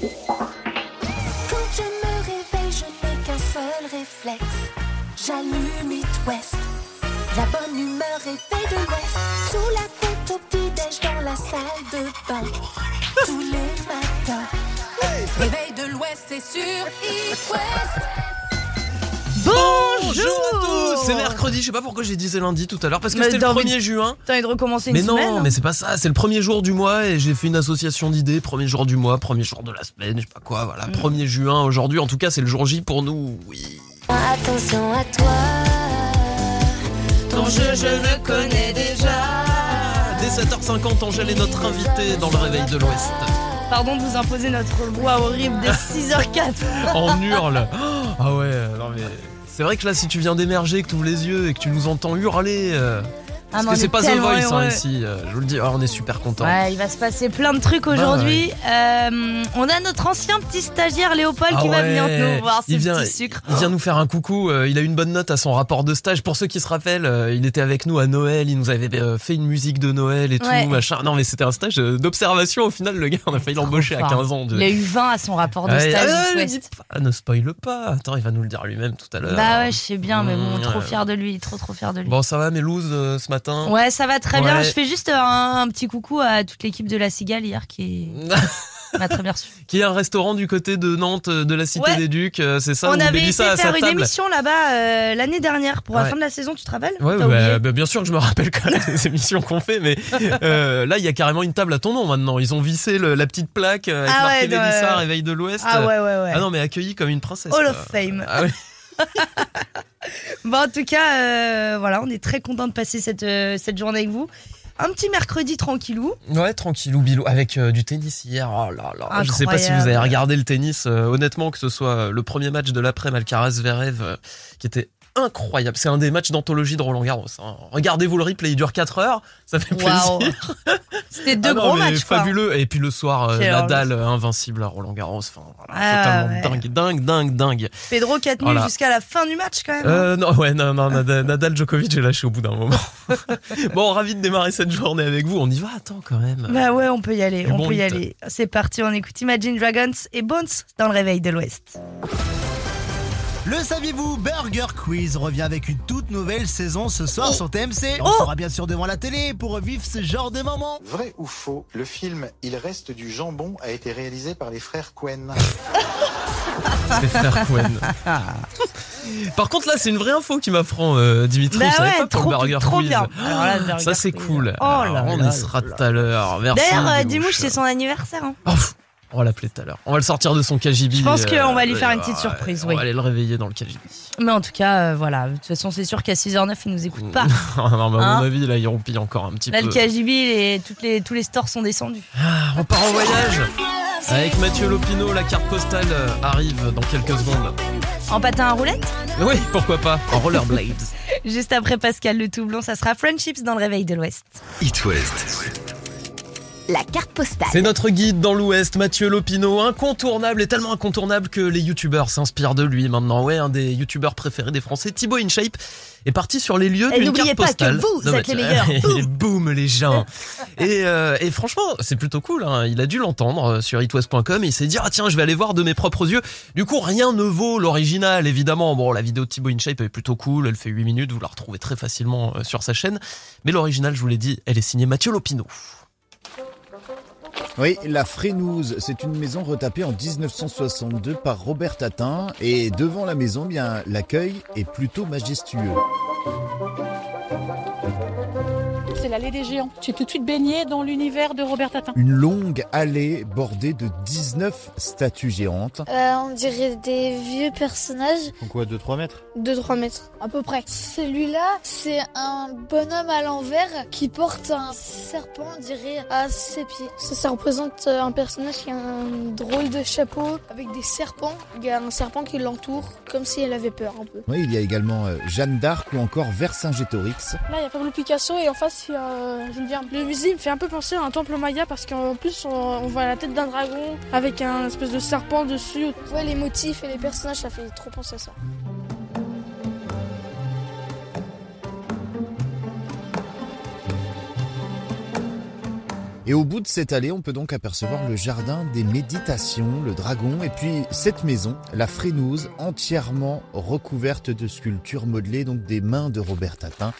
Quand je me réveille, je n'ai qu'un seul réflexe. J'allume It West. La bonne humeur réveille de l'Ouest. Sous la couette au petit-déj dans la salle de bain. Tous les matins. Réveil de l'Ouest, c'est sur It West. Bonjour à tous C'est mercredi, je sais pas pourquoi j'ai dit c'est lundi tout à l'heure, parce que c'était le t'as envie 1er juin. T'as envie de recommencer une Mais non, semaine hein mais c'est pas ça, c'est le premier jour du mois et j'ai fait une association d'idées, premier jour du mois, premier jour de la semaine, je sais pas quoi, voilà, Mm. 1er juin aujourd'hui, en tout cas c'est le jour J pour nous, oui. Attention à toi. Ton jeu, je le connais déjà. Dès 7h50, Angèle est notre invitée dans le réveil de l'Ouest. Pardon de vous imposer notre voix horrible de 6h04. En hurle Ah ouais, non mais... C'est vrai que là, si tu viens d'émerger, que tu ouvres les yeux et que tu nous entends hurler, euh, parce mais que c'est est pas The Voice hein, ici, euh, je vous le dis, ah, on est super content. Ouais, il va se passer plein de trucs aujourd'hui. Euh, on a notre ancien petit stagiaire Léopold Ah qui va ouais. venir nous voir il vient, sucres. Il vient nous faire un coucou. euh, il a une bonne note à son rapport de stage. Pour ceux qui se rappellent, il était avec nous à Noël. Il nous avait fait une musique de Noël et tout, machin. Non, mais c'était un stage d'observation. Au final, le gars, on a failli l'embaucher à fort. 15 ans. de- Il a eu 20 à son rapport de stage. ah, ne spoil pas. Attends, il va nous le dire lui-même tout à l'heure. Bah ouais, je sais bien, mais bon, Mmh, trop ouais. fier de lui, trop trop fier de lui. Bon, ça va, Mélouse, ce matin Ouais, ça va très bien. Ouais. Je fais juste un, un petit coucou à toute l'équipe de la Cigale hier qui m'a très bien reçu. Qui est un restaurant du côté de Nantes, euh, de la Cité Ouais. des Ducs. euh, C'est ça On avait Mélissa été faire une table. émission là-bas euh, l'année dernière pour la Ouais. fin de la saison, tu te rappelles? Ouais, bah, bah, bien sûr que je me rappelle quand même des émissions qu'on fait, mais euh, là il y a carrément une table à ton nom maintenant. Ils ont vissé le- la petite plaque euh, avec Ah marqué ouais. Réveil de l'Ouest. Ah ouais, ouais, ouais. Ah non, mais accueillie comme une princesse. Hall of Fame. Ah. Bon, en tout cas, euh, voilà, on est très content de passer cette, euh, cette journée avec vous. Un petit mercredi tranquillou. Ouais, tranquillou bilou avec euh, du tennis hier. Oh là là. Je sais pas si vous avez regardé le tennis. honnêtement, que ce soit le premier match de l'après Alcaraz Zverev euh, qui était incroyable. C'est un des matchs d'anthologie de Roland Garros. hein. Regardez-vous le replay, il dure 4 heures. Ça fait plaisir. C'était deux Ah non, gros mais matchs, quoi. fabuleux. Et puis le soir, euh, Nadal euh, invincible à Roland Garros. Enfin, voilà, Ah, totalement ouais. dingue, dingue, dingue, dingue. Pedro qui a tenu Voilà. jusqu'à la fin du match, quand même. hein. Euh, non, ouais, non, non, Nadal, Djokovic, j'ai lâché au bout d'un moment. bon, ravi de démarrer cette journée avec vous. On y va, attends quand même. Bah ouais, on peut y aller, on bon peut y hit. aller. C'est parti, on écoute Imagine Dragons et Bones dans le réveil de l'Ouest. Le saviez-vous Burger Quiz revient avec une toute nouvelle saison ce soir sur TMC. On Oh sera bien sûr devant la télé pour revivre ce genre de moment. Vrai ou faux, le film Il reste du jambon a été réalisé par les frères Cohen. Les frères Cohen. Par contre, là, c'est une vraie info qui m'apprend, euh, Dimitri. Bah je savais ouais, pas trop, Burger trop Quiz. bien. Alors là, le Burger Ça, c'est cool. Oh Alors, on là y sera tout à l'heure. Merci. D'ailleurs, euh, Dimouche. C'est son anniversaire. hein. Oh, on va l'appeler tout à l'heure. On va le sortir de son KGB. Je pense qu'on va lui euh, faire une ouais, petite surprise, On oui. va aller le réveiller dans le KGB. Mais en tout cas, euh, voilà. De toute façon, c'est sûr qu'à 6h09, il nous écoute pas. non, mais à Hein mon avis, là, il rompit encore un petit Là, peu. le KGB, les, toutes les, tous les stores sont descendus. Ah, on part en voyage avec Mathieu Lopino. La carte postale euh, arrive dans quelques secondes. En patin à roulette Oui, pourquoi pas En rollerblades. Juste après Pascal Le Toublon, ça sera Friendships dans le réveil de l'Ouest. It West. La carte postale. C'est notre guide dans l'Ouest, Mathieu Lopino, incontournable et tellement incontournable que les youtubeurs s'inspirent de lui maintenant. Ouais, un des youtubeurs préférés des Français, Thibaut InShape, est parti sur les lieux Et d'une n'oubliez carte pas que postale. vous Non, êtes les meilleurs. Et boum les gens. et, euh, et franchement, c'est plutôt cool. hein. Il a dû l'entendre euh, sur itwest.com et il s'est dit ah tiens, je vais aller voir de mes propres yeux. Du coup, rien ne vaut l'original évidemment. Bon, la vidéo de Thibaut InShape est plutôt cool. Elle fait 8 minutes. Vous la retrouvez très facilement euh, sur sa chaîne. Mais l'original, je vous l'ai dit, elle est signée Mathieu Lopino. Oui, la Frénouse, c'est une maison retapée en 1962 par Robert Tatin et devant la maison, bien l'accueil est plutôt majestueux. C'est l'allée des géants. Tu es tout de suite baigné dans l'univers de Robert Tatin. Une longue allée bordée de 19 statues géantes. Euh, on dirait des vieux personnages Quoi, 2-3 mètres? De 3 mètres à peu près. Celui-là, c'est un bonhomme à l'envers qui porte un serpent, on dirait, à ses pieds. Ça, ça représente euh, un personnage qui a un drôle de chapeau avec des serpents. Il y a un serpent qui l'entoure, comme si elle avait peur un peu. Oui, il y a également euh, Jeanne d'Arc ou encore Vercingétorix. Là, il y a Pablo Picasso et en face, euh. Le musée me fait un peu penser à un temple maya parce qu'en plus, on, on voit la tête d'un dragon avec un espèce de serpent dessus. Ouais, les motifs et les personnages, ça fait trop penser à ça. Et au bout de cette allée, on peut donc apercevoir le jardin des méditations, le dragon, et puis cette maison, la Frénouse, entièrement recouverte de sculptures modelées, donc des mains de Robert Tatin.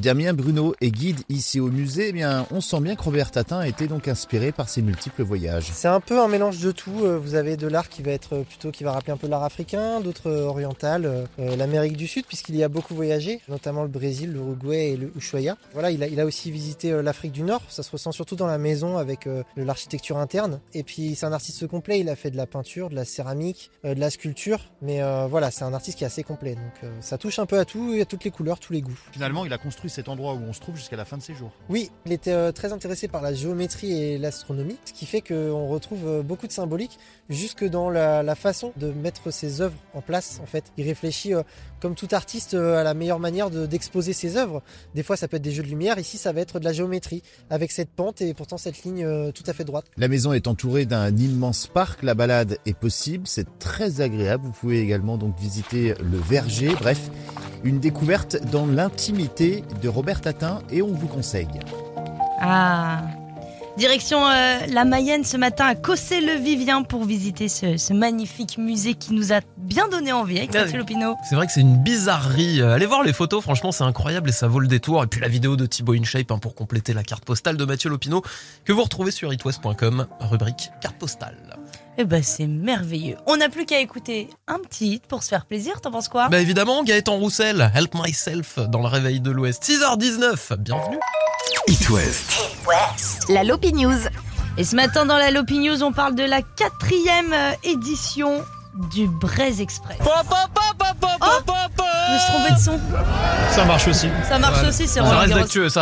Damien Bruno est guide ici au musée. Eh bien, on sent bien que Robert Tatin a été donc inspiré par ses multiples voyages. C'est un peu un mélange de tout. Euh, Vous avez de l'art qui va être plutôt qui va rappeler un peu l'art africain, d'autres euh, oriental, euh, euh, l'Amérique du Sud puisqu'il y a beaucoup voyagé, notamment le Brésil, l'Uruguay et le Ushuaia. Voilà, il a, il a aussi visité euh, l'Afrique du Nord. Ça se ressent surtout dans la maison avec euh, de l'architecture interne. Et puis c'est un artiste complet. Il a fait de la peinture, de la céramique, euh, de la sculpture. Mais euh, voilà, c'est un artiste qui est assez complet. Donc euh, ça touche un peu à tout, et à toutes les couleurs, tous les goûts. Finalement, il a construit cet endroit où on se trouve jusqu'à la fin de ses jours. Oui, il était euh, très intéressé par la géométrie et l'astronomie, ce qui fait qu'on retrouve euh, beaucoup de symbolique jusque dans la, la façon de mettre ses œuvres en place. En fait, il réfléchit euh, comme tout artiste euh, à la meilleure manière de- d'exposer ses œuvres. Des fois, ça peut être des jeux de lumière. Ici, ça va être de la géométrie avec cette pente et pourtant cette ligne euh, tout à fait droite. La maison est entourée d'un immense parc, la balade est possible, c'est très agréable. Vous pouvez également donc visiter le verger, bref, une découverte dans l'intimité de Robert Tatin et on vous conseille. Ah. Direction euh, la Mayenne ce matin à Cossé-le-Vivien pour visiter ce, ce magnifique musée qui nous a bien donné envie avec Ah Mathieu. Lopino. C'est vrai que c'est une bizarrerie. Euh, Allez voir les photos, franchement, c'est incroyable et ça vaut le détour. Et puis la vidéo de Thibaut InShape hein, pour compléter la carte postale de Mathieu Lopino que vous retrouvez sur itwest.com, rubrique carte postale. Eh ben c'est merveilleux. On n'a plus qu'à écouter un petit hit pour se faire plaisir, t'en penses quoi? Bah évidemment, Gaëtan Roussel, Help Myself dans le réveil de l'Ouest. 6h19, bienvenue. It West. La Lopi News. Et ce matin dans la Lopi News, on parle de la quatrième euh, édition du Braise Express. Oh Je me suis trompé de son. Ça marche aussi. Ça marche Ouais. aussi, c'est Ça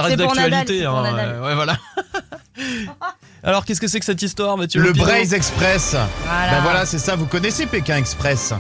reste d'actualité. c'est pour hein, ouais, voilà. Alors, qu'est-ce que c'est que cette histoire, Mathieu Le Lopino Braise Express. Voilà. Ben voilà, c'est ça, vous connaissez Pékin Express.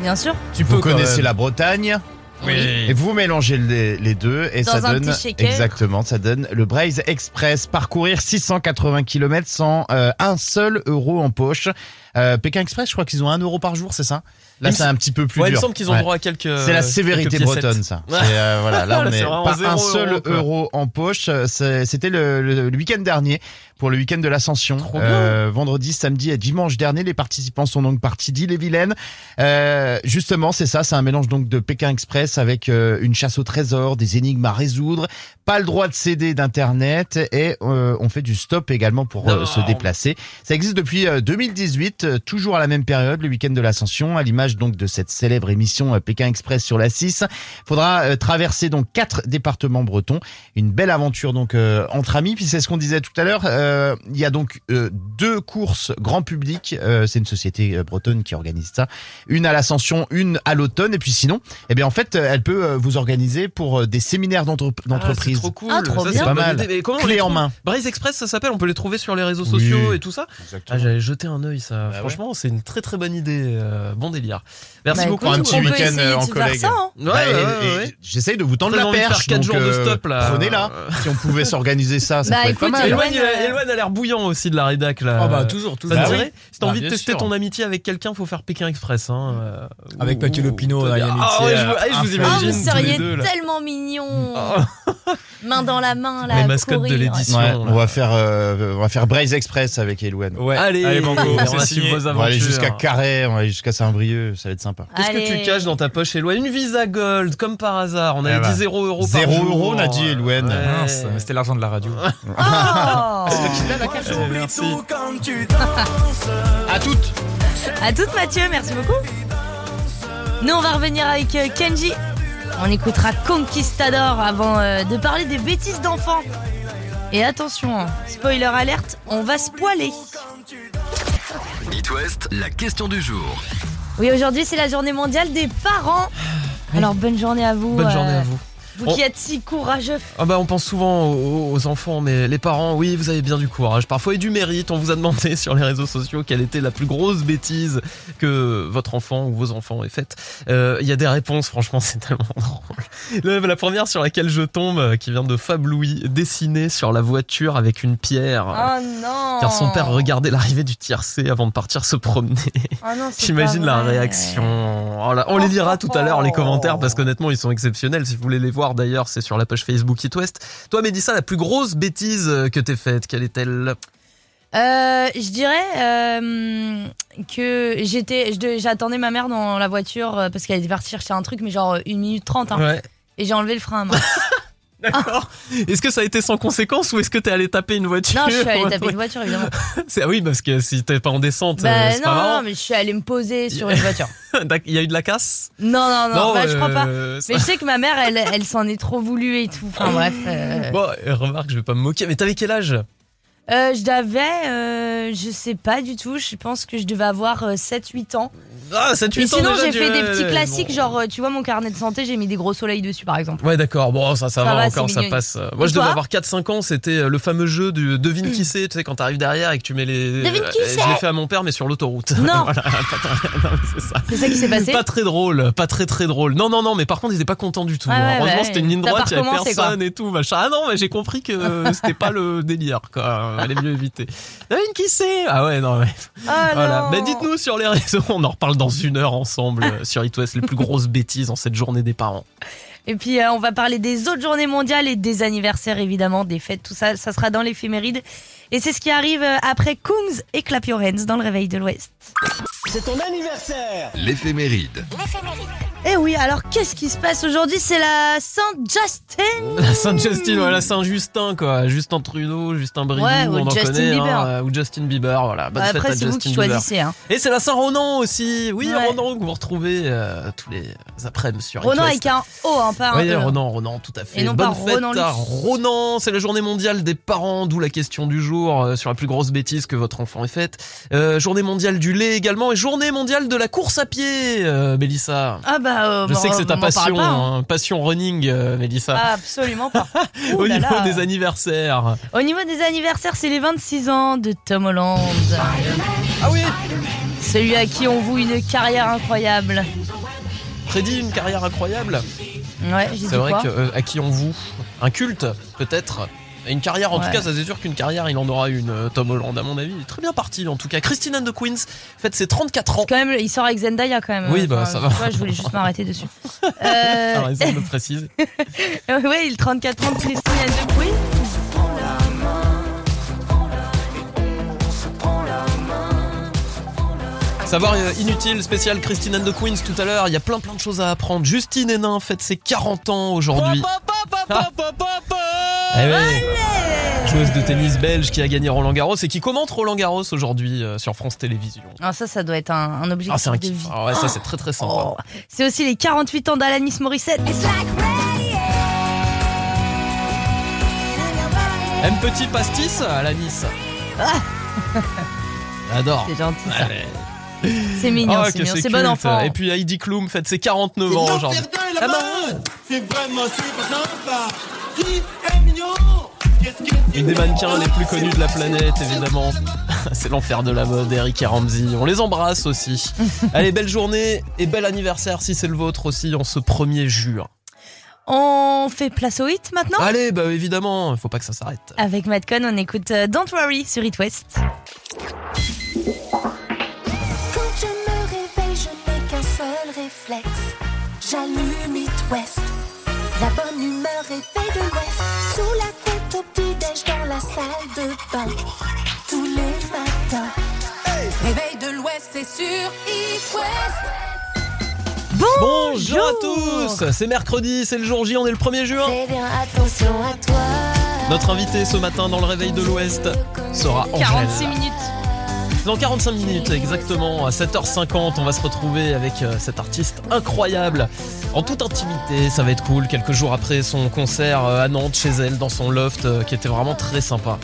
Bien sûr. Tu Vous peux quand connaissez même. la Bretagne. Oui. Et vous mélangez les, les deux et Dans ça un donne petit shaker. exactement, ça donne le Braise Express parcourir 680 km sans euh, un seul euro en poche. Euh, Pékin Express, je crois qu'ils ont un euro par jour, c'est ça? Là, Il c'est un petit peu plus Ouais, il dur. me semble qu'ils ont Ouais. droit à quelques. C'est la sévérité bretonne, ça. Euh, voilà, là, on C'est est vraiment pas un seul euro, en poche. C'est- C'était le, le- le week-end dernier pour le week-end de l'Ascension. Euh, vendredi, samedi et dimanche dernier, les participants sont donc partis d'Ille-et-Vilaine. Euh, justement, c'est ça, c'est un mélange donc de Pékin Express avec euh, une chasse au trésor, des énigmes à résoudre, pas le droit de céder d'internet et euh, on fait du stop également pour euh, se déplacer. Ça existe depuis euh, 2018, euh, toujours à la même période, le week-end de l'Ascension, à l'image donc de cette célèbre émission Pékin Express sur la 6. Faudra traverser donc quatre départements bretons, une belle aventure donc euh, entre amis. Puis c'est ce qu'on disait tout à l'heure, euh, il y a donc euh, deux courses grand public. euh, c'est une société bretonne qui organise ça, une à l'Ascension, une à l'automne. Et puis sinon, eh bien en fait, elle peut vous organiser pour des séminaires d'entre- Ah, d'entreprise. c'est trop cool. Ah, trop Ça, bien. c'est Pas mal. Mais comment Clé les en main. Braise Express, ça s'appelle. On peut les trouver sur les réseaux sociaux Oui. et tout ça. Ah, j'allais jeter un œil, ça. Bah Franchement, c'est une très très bonne idée. euh, bon délire. Merci Bah, beaucoup. écoute, Un petit week-end, en collègue. hein. Ouais, Bah, ouais, et- ouais, et ouais. J'essaye de vous tendre la faire perche. jours de stop, là. Prenez-la. si on pouvait s'organiser ça, ça Bah, pourrait écoute, être pas mal. Elwan, Elwan, Elwan a l'air bouillant aussi de la rédac là. Ah bah toujours, toujours. Ça te Bah dirait Si t'as Bah, envie de tester sûr. ton amitié avec quelqu'un, faut faire Pékin Express. Hein, euh, Avec Mathieu Lopino, là, il y a Ah amitié, ouais, je, vous- euh, ah, je vous. Oh, imagine vous tous les seriez deux tellement mignons. Ah. Main dans la main, là. Les mascottes de l'édition. Ouais, on va faire, euh, on va faire Braise Express avec Elouane. Ouais. Allez, Allez, Banco, on va c'est suivre signé. vos On va aventures. aller jusqu'à Carré, on va aller jusqu'à Saint-Brieuc, ça va être sympa. Qu'est-ce que tu caches dans ta poche, Eloi Une Visa Gold, comme par hasard. On avait dit 0 euros par Zéro jour. euro, on a dit. Mince, mais c'était l'argent de la radio. Oh Merci. À toutes À toutes Mathieu, merci beaucoup. Nous on va revenir avec euh, Kenji. On écoutera Conquistador avant euh, de parler des bêtises d'enfants. Et attention, hein, spoiler alerte, on va se poiler. It West, la question du jour. Oui, aujourd'hui c'est la journée mondiale des parents. Alors bonne journée à vous. Bonne journée euh, à vous. Vous On- qui êtes si courageux. Ah bah on pense souvent aux, aux enfants, mais les parents, oui, vous avez bien du courage, parfois et du mérite. On vous a demandé sur les réseaux sociaux quelle était la plus grosse bêtise que votre enfant ou vos enfants aient faite. Euh, Il y a des réponses, franchement, c'est tellement drôle. La, première sur laquelle je tombe, euh, qui vient de Fab Louis, dessiner sur la voiture avec une pierre. Oh non. Car son père regardait l'arrivée du tiercé avant de partir se promener. Oh J'imagine la réaction. Oh là, on les lira tout à l'heure, les commentaires, parce qu'honnêtement, ils sont exceptionnels. Si vous voulez les voir, voir d'ailleurs, c'est sur la page Facebook It West. Toi, Mélissa, la plus grosse bêtise euh, que t'aies faite, quelle est-elle? Euh, je dirais euh, que j'étais, j'attendais ma mère dans la voiture parce qu'elle était partie chercher un truc, mais genre une minute trente. Hein, Ouais. Et j'ai enlevé le frein à main. D'accord. Est-ce que ça a été sans conséquence ou est-ce que t'es allé taper une voiture? Non, je suis Ouais, taper une voiture évidemment. C'est- Ah oui, parce que si t'es pas en descente, euh, Bah c'est non, pas non, mais je suis allée me poser sur une voiture. Il y a eu de la casse? Non, non, non, bah, je crois pas. euh, ça- Mais je sais que ma mère, elle, elle s'en est trop voulu et tout. Enfin bref. euh, Bon, euh, remarque, je vais pas me moquer, mais t'avais quel âge? Euh, je devais, euh, je sais pas du tout, je pense que je devais avoir 7-8 ans. Ah, 7 Et 8 ans sinon, j'ai fait des petits classiques, bon. genre, euh, tu vois, mon carnet de santé, j'ai mis des gros soleils dessus, par exemple. Ouais, d'accord. Bon, ça, ça, Ça va, va, encore, ça mignon. passe. Moi, Et je devais avoir 4-5 ans. C'était euh, le fameux jeu du devine qui c'est. Tu sais, quand t'arrives derrière et que tu mets les. Devine qui Euh, c'est Je l'ai fait à mon père, mais sur l'autoroute. Non. Voilà, non, c'est ça. C'est ça qui s'est passé Pas très drôle, pas très très drôle. Non, non, non, mais par contre, ils étaient pas contents du tout. Ah ouais, Heureusement, bah c'était une ligne droite, il y avait personne et tout. Machin. Ah non, mais j'ai compris que c'était pas le délire, quoi. Allait mieux éviter. Devine qui c'est Ah ouais, non, mais. Ah Voilà. Mais dites-nous sur les réseaux, on en reparle dans une heure ensemble euh, sur It West, les plus grosses bêtises en cette journée des parents. Et puis, euh, on va parler des autres journées mondiales et des anniversaires, évidemment, des fêtes, tout ça. Ça sera dans l'éphéméride. Et c'est ce qui arrive euh, après Kungs et Clap Your Hands dans le réveil de l'Ouest. C'est ton anniversaire L'éphéméride. Eh oui, alors qu'est-ce qui se passe aujourd'hui? C'est la Saint-Justin La Saint-Justin, voilà, Saint-Justin, quoi. Justin Trudeau, Justin Bridou, Ouais, ou on en Justin connaît. Bieber. hein, euh, ou Justin Bieber, voilà. Bonne fête Après, à c'est vous Justin qui Bieber. choisissez. Hein. Et c'est la Saint-Ronan aussi. Oui, Ouais. Ronan, que vous retrouvez euh, tous les après-midi sur Ronan avec un O, hein, pas un Oui, E. Ronan, Ronan, tout à fait. Et non Bonne pas fête Ronan à. Ronan. C'est la journée mondiale des parents, d'où la question du jour euh, sur la plus grosse bêtise que votre enfant ait faite. Euh, journée mondiale du lait également et journée mondiale de la course à pied, euh, Mélissa. Ah bah, euh, Je sais que c'est ta passion, pas, hein. hein, passion running, euh, Mélissa. Absolument pas. Au là niveau là. des anniversaires. Au niveau des anniversaires, c'est les 26 ans de Tom Holland. Ah oui Celui à qui on voue une carrière incroyable. Prédit une carrière incroyable. Ouais, j'ai dit C'est vrai que, euh, à qui on voue un culte, peut-être. Et Une carrière, en Ouais. tout cas, ça c'est sûr qu'une carrière, il en aura une, euh, Tom Holland, à mon avis. Il est très bien parti, en tout cas. Christine and the Queens fête ses 34 ans. Quand même, il sort avec Zendaya quand même. Oui, bah, ça va. vois, je voulais juste m'arrêter dessus. Euh, T'as raison de le préciser. ouais, il 34 ans de Christine and the Queen. Savoir euh, inutile, spécial Christine and the Queens tout à l'heure. Il y a plein plein de choses à apprendre. Justine Hénin fête ses 40 ans aujourd'hui. Ah. Eh ouais. Joueuse de tennis belge qui a gagné Roland Garros et qui commente Roland Garros aujourd'hui euh, sur France Télévisions. Ah, ça, ça doit être un, un objectif Ah, c'est un de kiff. vie. Ah ouais, ça c'est très très sympa. Oh. C'est aussi les 48 ans d'Alanis Morissette. Un petit pastis à la Nice. J'adore. C'est gentil ça. C'est mignon, Ah, c'est mignon. C'est bon enfant. Et puis Heidi Klum fête ses 49 ans aujourd'hui. Ah C'est vraiment super sympa Une des mannequins les plus connus de la planète, évidemment. C'est l'enfer de la mode, Eric et Ramsey. On les embrasse aussi. Allez, belle journée et bel anniversaire si c'est le vôtre aussi en ce 1er juin. On fait place au hit maintenant Allez, bah évidemment, il faut pas que ça s'arrête. Avec Madcon, on écoute euh, Don't Worry sur It West. Quand je me réveille, je n'ai qu'un seul réflexe. J'allume It West. La bonne humeur réveille de l'Ouest. Sous la couette au petit-déj dans la salle de bain. Tous les matins. Réveil de l'Ouest, c'est sur It West. Bonjour à tous C'est mercredi, c'est le jour J, on est le 1er juin. Fais bien attention à toi. Notre invité ce matin dans le réveil de l'Ouest sera Angèle. 46 minutes. Dans 45 minutes exactement, à 7h50, on va se retrouver avec euh, cet artiste incroyable. En toute intimité, ça va être cool, quelques jours après son concert euh, à Nantes, chez elle, dans son loft, euh, qui était vraiment très sympa.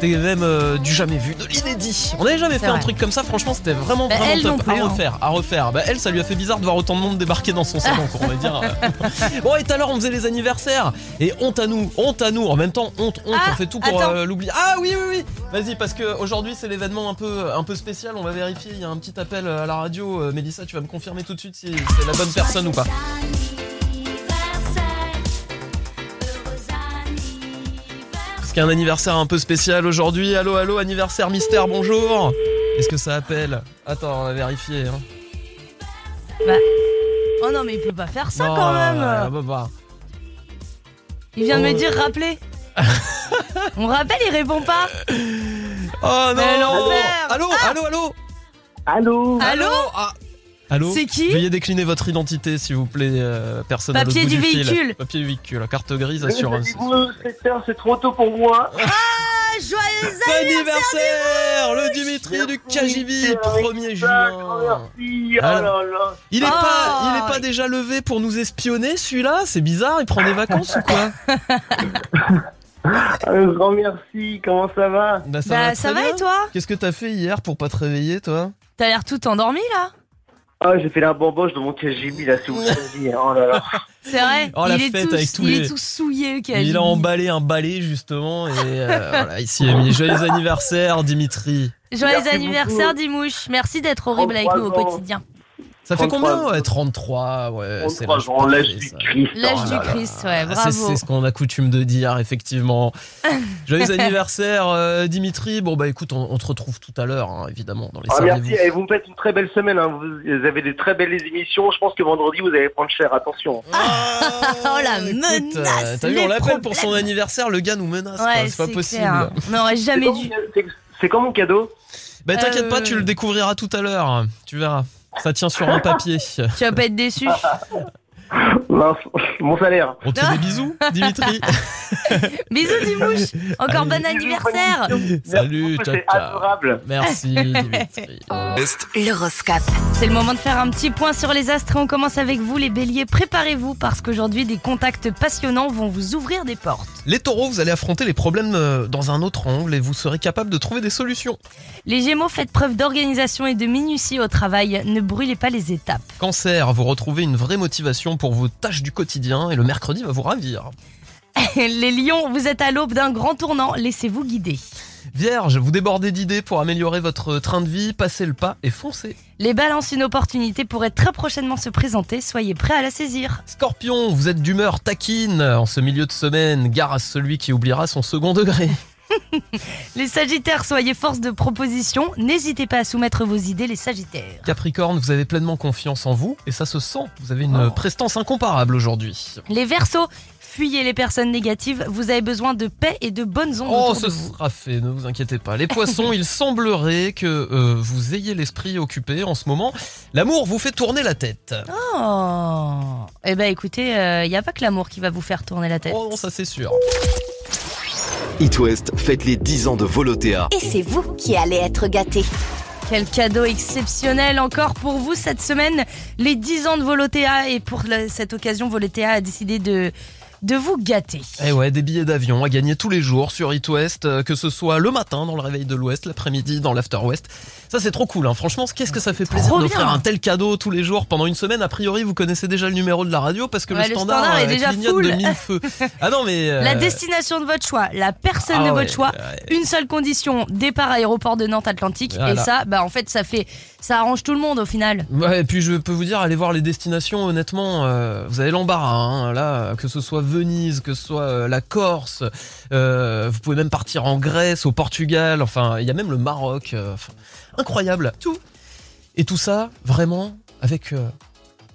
C'était même euh, du jamais vu, de l'inédit. On n'avait jamais fait un truc comme ça, franchement c'était vraiment Bah, vraiment elle non top. plus, à hein. refaire, à refaire. Bah, elle, ça lui a fait bizarre de voir autant de monde débarquer dans son salon, quoi, on va dire. bon, et tout à l'heure on faisait les anniversaires. Et honte à nous, honte à nous. En même temps, honte, honte, Ah, on fait tout pour euh, l'oublier. Ah oui, oui, oui. Vas-y, parce que aujourd'hui c'est l'événement un peu, un peu spécial. On va vérifier. Il y a un petit appel à la radio. Euh, Mélissa, tu vas me confirmer tout de suite si c'est la bonne personne ou pas. A un anniversaire un peu spécial aujourd'hui. Allô, allô, anniversaire mystère, bonjour. Est-ce que ça appelle Attends, on va vérifier. Hein. Bah. Oh non, mais il peut pas faire ça Non, quand même. euh, bah, bah. Il vient de me dire rappeler. On rappelle, il répond pas. Oh non Mais l'enfer. Allô, allô, allô Allô? Allô? Ah. Allô C'est qui Veuillez décliner votre identité, s'il vous plaît, euh, personne Papier du fil. véhicule. Papier du véhicule, carte grise, assurance. Vous, 7 heures, c'est trop tôt pour moi. Ah, joyeux Anniversaire Le Dimitri du KGB, 1er juin. Merci, oh Alors, là là. Il est, Ah. pas, il est pas déjà levé pour nous espionner, celui-là C'est bizarre, il prend des vacances ou quoi Un grand merci, comment ça va Bah, ça Bah, va, ça va et toi Qu'est-ce que t'as fait hier pour pas te réveiller, toi? T'as l'air tout endormi là Ah, j'ai fait la bamboche de mon KGB là, c'est vous dit. Oh là là. C'est vrai Oh, la il, est fête tout, avec tous il les- est tout souillé le Il a emballé un balai, justement, et euh, voilà, ici, Amy. Joyeux anniversaire, Dimitri. Joyeux anniversaire beaucoup. Dimouche. Merci d'être horrible avec nous au 33 ans. quotidien. Ça fait 33 combien Ouais, 33, ouais. c'est 33 l'âge ans, l'âge du ça. Christ. L'âge oh du là. Christ, ouais, Ah, c'est- bravo. C'est ce qu'on a coutume de dire, effectivement. Joyeux anniversaire, euh, Dimitri. Bon, bah écoute, on, on te retrouve tout à l'heure, hein, évidemment, dans les Ah, merci, et vous me faites une très belle semaine. hein. Vous avez des très belles émissions. Je pense que vendredi, vous allez prendre cher. Attention. Oh la Écoute, menace euh, T'as vu, on l'appelle pour son anniversaire, le gars nous menace, quoi, Ouais, c'est pas possible. clair. On n'aurait jamais quand dû. mon- c'est- C'est quand mon cadeau? Bah t'inquiète Euh. pas, tu le découvriras tout à l'heure. Tu verras. Ça tient sur un papier. Tu vas pas être déçu. Mince, mon salaire. On te fait des bisous, Dimitri. Bisous Dimouche. Encore Allez. bon anniversaire. Salut, Merci, ciao, adorable. Merci, Dimitri. L'horoscope. C'est le moment de faire un petit point sur les astres et on commence avec vous les béliers. Préparez-vous parce qu'aujourd'hui des contacts passionnants vont vous ouvrir des portes. Les taureaux, vous allez affronter les problèmes euh, dans un autre angle et vous serez capable de trouver des solutions. Les gémeaux, faites preuve d'organisation et de minutie au travail. Ne brûlez pas les étapes. Cancer, vous retrouvez une vraie motivation pour vos tâches du quotidien et le mercredi va vous ravir. les lions, vous êtes à l'aube d'un grand tournant. Laissez-vous guider. Vierge, vous débordez d'idées pour améliorer votre train de vie, passez le pas et foncez. Les balances, une opportunité pourrait très prochainement se présenter. Soyez prêts à la saisir. Scorpion, vous êtes d'humeur taquine en ce milieu de semaine, gare à celui qui oubliera son second degré. Les sagittaires, soyez force de proposition. N'hésitez pas à soumettre vos idées, les sagittaires. Capricorne, vous avez pleinement confiance en vous et ça se sent. Vous avez une prestance incomparable aujourd'hui. Les versos, fuyez les personnes négatives. Vous avez besoin de paix et de bonnes ondes Oh, autour ce de vous. sera fait, ne vous inquiétez pas. Les poissons, il semblerait que euh, vous ayez l'esprit occupé en ce moment. L'amour vous fait tourner la tête. Oh Eh ben écoutez, il n'y a pas que l'amour qui va vous faire tourner la tête. Oh non, ça c'est sûr. It West fête les 10 ans de Volotea. Et c'est vous qui allez être gâtés. Quel cadeau exceptionnel encore pour vous cette semaine, les 10 ans de Volotea et pour la- cette occasion Volotea a décidé de de vous gâter. Eh ouais, des billets d'avion à gagner tous les jours sur It West, euh, que ce soit le matin dans le réveil de l'Ouest, l'après-midi dans l'After West. Ça c'est trop cool, hein. franchement, qu'est-ce que ça fait plaisir d'offrir un tel cadeau tous les jours pendant une semaine. A priori, vous connaissez déjà le numéro de la radio parce que Ouais, le le standard, standard est euh, déjà full. de mille feux. Ah non mais... euh, La destination de votre choix, la personne ah de ouais, votre choix, ouais. une seule condition, départ aéroport de Nantes Atlantique et Voilà. ça bah en fait ça fait ça arrange tout le monde au final. Et puis je peux vous dire, allez voir les destinations, honnêtement, euh, vous avez l'embarras, hein, là, que ce soit Venise, que ce soit euh, la Corse, euh, vous pouvez même partir en Grèce, au Portugal, enfin, il y a même le Maroc, euh, enfin, incroyable, tout. Et tout ça, vraiment, avec euh,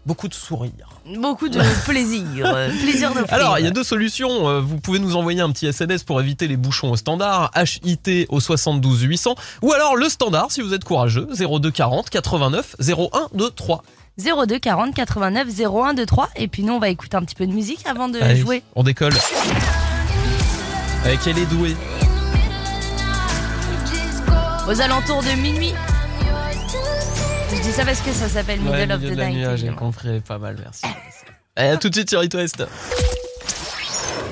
beaucoup de sourire. Beaucoup de plaisir, plaisir d'offrir. Alors, il y a deux solutions. Euh, Vous pouvez nous envoyer un petit SMS pour éviter les bouchons au standard, HIT au 72 800, ou alors le standard si vous êtes courageux, 02 40 89 01 23. 02 40 89 01 23 et puis nous on va écouter un petit peu de musique avant de Allez, jouer. On décolle. Avec elle est douée. Aux alentours de minuit. Je dis ça parce que ça s'appelle Middle Ouais, of the Night. j'ai compris, pas mal, merci. Allez, à tout de suite sur It West.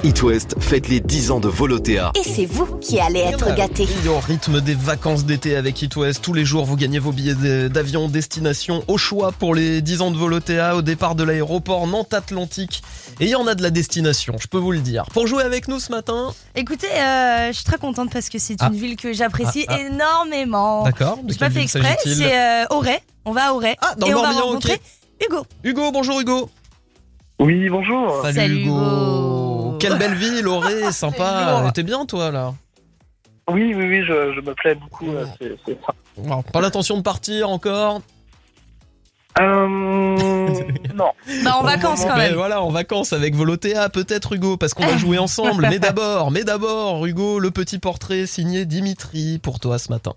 It West fête les 10 ans de Volotea. Et c'est vous qui allez être gâtés. Et au rythme des vacances d'été avec It West, tous les jours vous gagnez vos billets d'avion destination au choix pour les 10 ans de Volotea au départ de l'aéroport Nantes Atlantique. Et il y en a de la destination, je peux vous le dire. Pour jouer avec nous ce matin, Écoutez, euh, je suis très contente parce que c'est Ah. une ville que j'apprécie Ah, ah. énormément. d'accord J'ai pas fait exprès, c'est euh, Auray. On va à Auray. Ah, dans et le on va rencontrer. Hugo. Hugo, bonjour Hugo. Oui, bonjour. Salut, Salut, Hugo. Hugo. Quelle belle ville, Auré, sympa. T'es bien toi là Oui, oui, oui, je, je me plais beaucoup. euh, c'est- c'est ça. Bon, Pas l'intention de partir encore Euh, non. Bah en vacances quand Mais même. voilà, en vacances avec Volotea, peut-être Hugo, parce qu'on va jouer ensemble. Mais d'abord, mais d'abord, Hugo, le petit portrait signé Dimitri pour toi ce matin.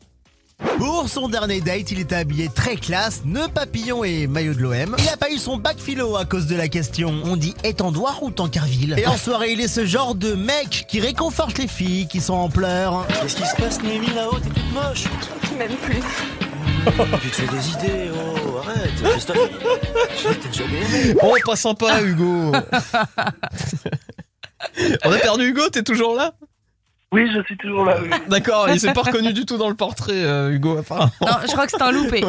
Pour son dernier date, il était habillé très classe, nœud papillon et maillot de l'OM. Il a pas eu son bac philo à cause de la question. On dit étendoir ou tankerville Et en soirée, il est ce genre de mec qui réconforte les filles qui sont en pleurs. Qu'est-ce qui se passe, Némi, là-haut? T'es toute moche. Même plus. Tu te fais des idées, oh, arrête, Christophe. Oh, pas sympa, Hugo. On a perdu Hugo, t'es toujours là? Oui, je suis toujours là. oui. D'accord, il s'est pas reconnu du tout dans le portrait, euh, Hugo, apparemment. Non, je crois que c'est un loupé.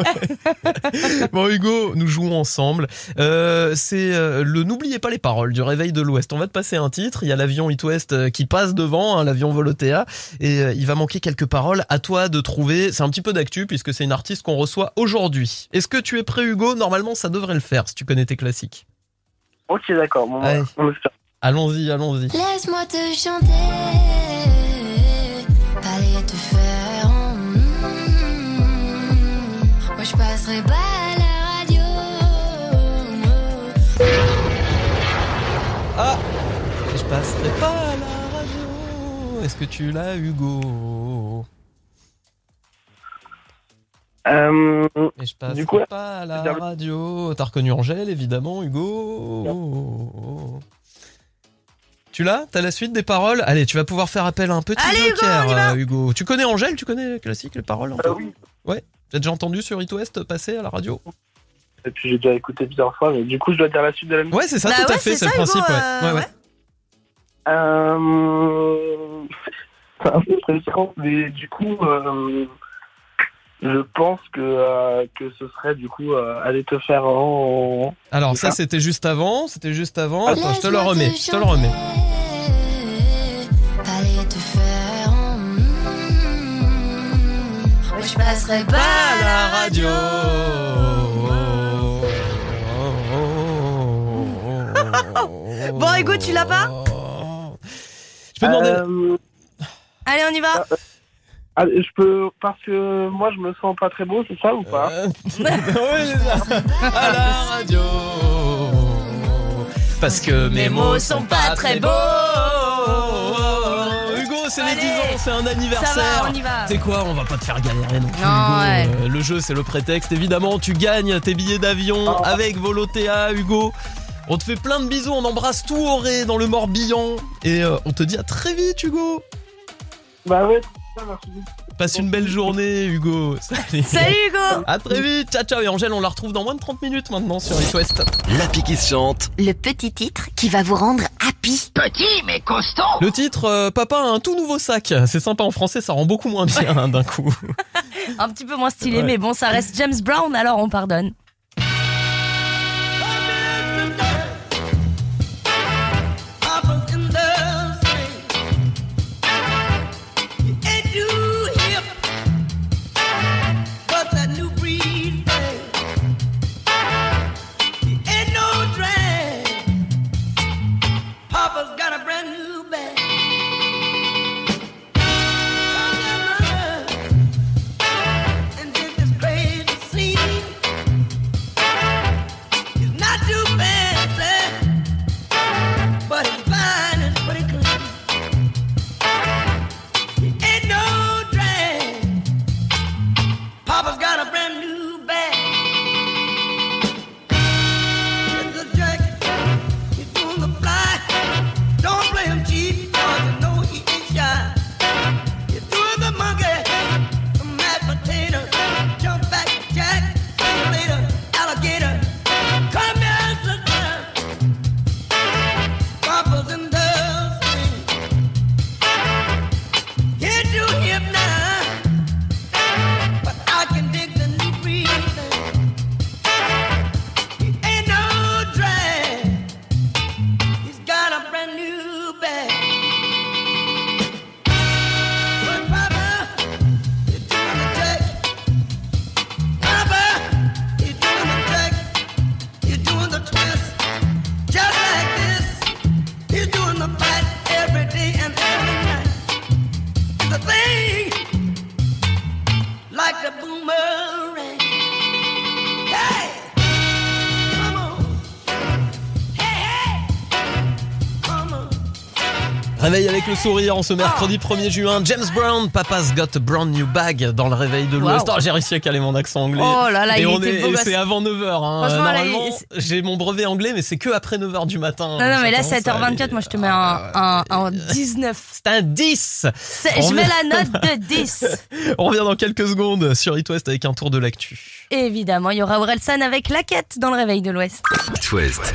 Bon Hugo, nous jouons ensemble. Euh, c'est euh, le n'oubliez pas les paroles du réveil de l'Ouest. On va te passer un titre. Il y a l'avion It West qui passe devant, hein, l'avion Volotea, et euh, il va manquer quelques paroles. À toi de trouver. C'est un petit peu d'actu puisque c'est une artiste qu'on reçoit aujourd'hui. Est-ce que tu es prêt Hugo? Normalement, ça devrait le faire si tu connais tes classiques. Ok, d'accord. Bon, espère. Allons-y, allons-y. Laisse-moi te chanter, Passerai pas à la radio. Ah, je passerai pas à la radio. Est-ce que tu l'as Hugo? Euh, Et je passe Du coup, pas à la radio. T'as reconnu Angèle, évidemment, Hugo. Tu l'as? T'as la suite des paroles? Allez, tu vas pouvoir faire appel à un petit Allez, Hugo, joker, euh, Hugo. Tu connais Angèle? Tu connais les classiques, les paroles un peu? euh, oui. Ouais. T'as déjà entendu sur It West passer à la radio Et puis j'ai déjà écouté plusieurs fois, mais du coup, je dois dire la suite de la musique. Ouais, c'est ça, Bah tout à fait, c'est le principe. Hugo, ouais. euh, Ouais, ouais. Euh... C'est un peu frustrant, mais du coup, euh, je pense que, euh, que ce serait du coup euh, aller te faire en. Alors, ça, ça. c'était juste avant. C'était juste avant. Attends, je te le remets. Je te le remets. Je passerai pas à la radio. Bon, Hugo, tu l'as pas? Je peux demander. Euh, Allez, on y va. ah, je peux. Parce que moi, je me sens pas très beau, c'est ça ou pas? Euh, ouais, c'est ça. À la radio. Parce que mes mots sont pas très beaux. C'est les Allez. 10 ans, c'est un Ça anniversaire. va, on y va. C'est quoi On va pas te faire galérer non plus. Non, Hugo. ouais. Euh, le jeu, c'est le prétexte. Évidemment, tu gagnes tes billets d'avion avec Volotea, Hugo. On te fait plein de bisous, on embrasse tout Auré dans le Morbihan. Et euh, on te dit à très vite, Hugo. Bah ouais, ça, merci. Passe une belle journée, Hugo. Salut. Salut Hugo. À très vite. Ciao, ciao. Et Angèle, on la retrouve dans moins de 30 minutes maintenant sur It West. L'appli qui se chante. Le petit titre qui va vous rendre happy. Le titre, euh, Papa a un tout nouveau sac. C'est sympa en français, ça rend beaucoup moins bien hein, d'un coup. Un petit peu moins stylé, Ouais. mais bon, ça reste James Brown, alors on pardonne. Avec le sourire en ce mercredi 1er juin. James Brown, Papa's Got a Brand New Bag dans le réveil de l'Ouest. Wow. Oh, j'ai réussi à caler mon accent anglais. Oh là là, et il on était est, c'est avant 9h. Hein. Normalement, j'ai mon brevet anglais, mais c'est que après 9h du matin. Non, non, mais là, Ça commence à 7h24, aller. moi, je te mets un, un, un 19. C'est un 10 C'est- On Je mets la note de 10. On revient dans quelques secondes sur It West avec un tour de l'actu. Évidemment, il y aura Orelsan avec la quête dans le réveil de l'Ouest. It West.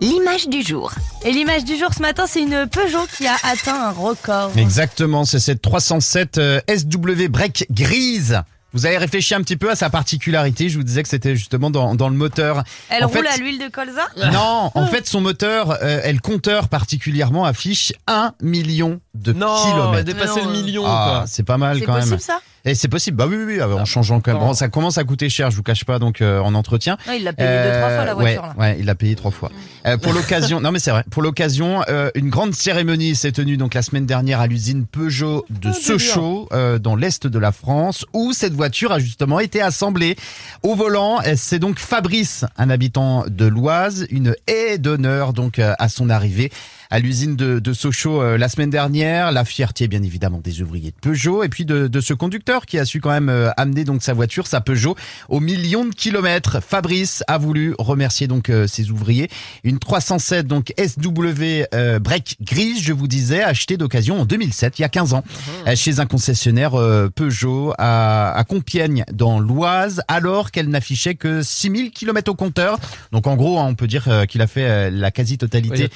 L'image du jour. Et l'image du jour ce matin, c'est une Peugeot qui a atteint un record. Exactement, c'est cette 307 euh, SW Break grise. Vous avez réfléchi un petit peu à sa particularité. Je vous disais que c'était justement dans, dans le moteur. Elle En roule fait- à l'huile de colza Non, en fait, son moteur, euh, et le compteur particulièrement affiche 1 million de Non, kilomètres. elle a dépassé le million, Ah, quoi. c'est pas mal C'est quand même. possible ça Et c'est possible, bah oui, oui, oui, en changeant quand même. Bon, ça commence à coûter cher, je vous cache pas, donc euh, en entretien. Non, il l'a payé deux, trois fois la voiture. ouais, là. ouais, il l'a payé trois fois. Euh, pour l'occasion, non mais c'est vrai. Pour l'occasion, euh, une grande cérémonie s'est tenue donc la semaine dernière à l'usine Peugeot de Ah, Sochaux, euh, dans l'est de la France, où cette voiture a justement été assemblée. Au volant, euh, c'est donc Fabrice, un habitant de l'Oise, une haie d'honneur donc euh, à son arrivée à l'usine de, de Sochaux euh, la semaine dernière. La fierté, bien évidemment, des ouvriers de Peugeot et puis de, de ce conducteur qui a su quand même euh, amener donc sa voiture, sa Peugeot, aux millions de kilomètres. Fabrice a voulu remercier donc euh, ses ouvriers. Une 307 donc SW euh, break grise, je vous disais, achetée d'occasion en 2007, il y a 15 ans, euh, chez un concessionnaire euh, Peugeot à, à Compiègne dans l'Oise, alors qu'elle n'affichait que 6000 kilomètres au compteur. Donc en gros, hein, on peut dire euh, qu'il a fait euh, la quasi-totalité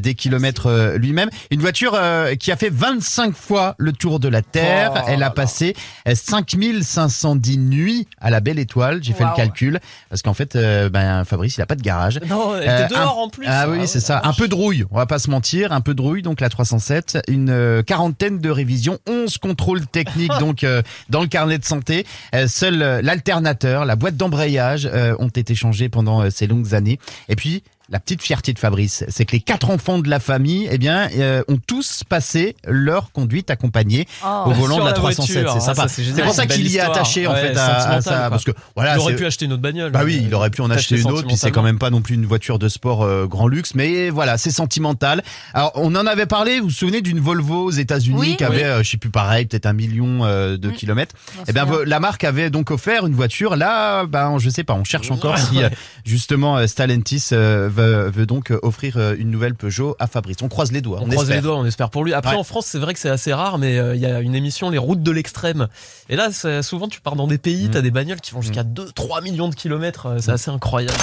des kilomètres euh, lui-même. Une voiture euh, qui a fait 25 fois le tour de la Terre. Oh Elle a passé 5510 nuits à la belle étoile. J'ai fait le calcul parce qu'en fait, euh, ben, Fabrice, il a pas de garage. Non, elle Euh, était dehors un- en plus. Ah oui, ouais, c'est ça. Un peu de rouille, on va pas se mentir, un peu de rouille. Donc la 307, une euh, quarantaine de révisions, 11 contrôles techniques donc euh, dans le carnet de santé. Euh, seul euh, l'alternateur, la boîte d'embrayage euh, ont été changés pendant euh, ces longues années. Et puis la petite fierté de Fabrice, c'est que les quatre enfants de la famille, eh bien, euh, ont tous passé leur conduite accompagnée Oh. au volant de la la 307. voiture, C'est ah, sympa. ça, c'est génial, C'est pour ça qu'il y est attaché en Ouais, fait à, ça, quoi. parce que voilà, il aurait pu acheter une autre bagnole. bah oui, il aurait pu en acheter une autre, puis c'est quand même pas non plus une voiture de sport euh, grand luxe, mais voilà, c'est sentimental. Alors, on en avait parlé, vous vous souvenez d'une Volvo aux États-Unis Oui, qui avait, oui. euh, je sais plus pareil, peut-être un million euh, de Mm. kilomètres. Eh bien, la marque avait donc offert une voiture. Là, ben, je sais pas, on cherche encore si euh, justement euh, Stellantis euh, veut, veut donc euh, offrir euh, une nouvelle Peugeot à Fabrice. On croise les doigts. On, On, croise espère. les doigts, on espère pour lui. Après, Ouais. en France, c'est vrai que c'est assez rare, mais euh, il y a une émission, Les routes de l'extrême. Et là, souvent, tu pars dans des pays, Mm. t'as des bagnoles qui vont jusqu'à 2-3 millions de kilomètres. C'est assez incroyable.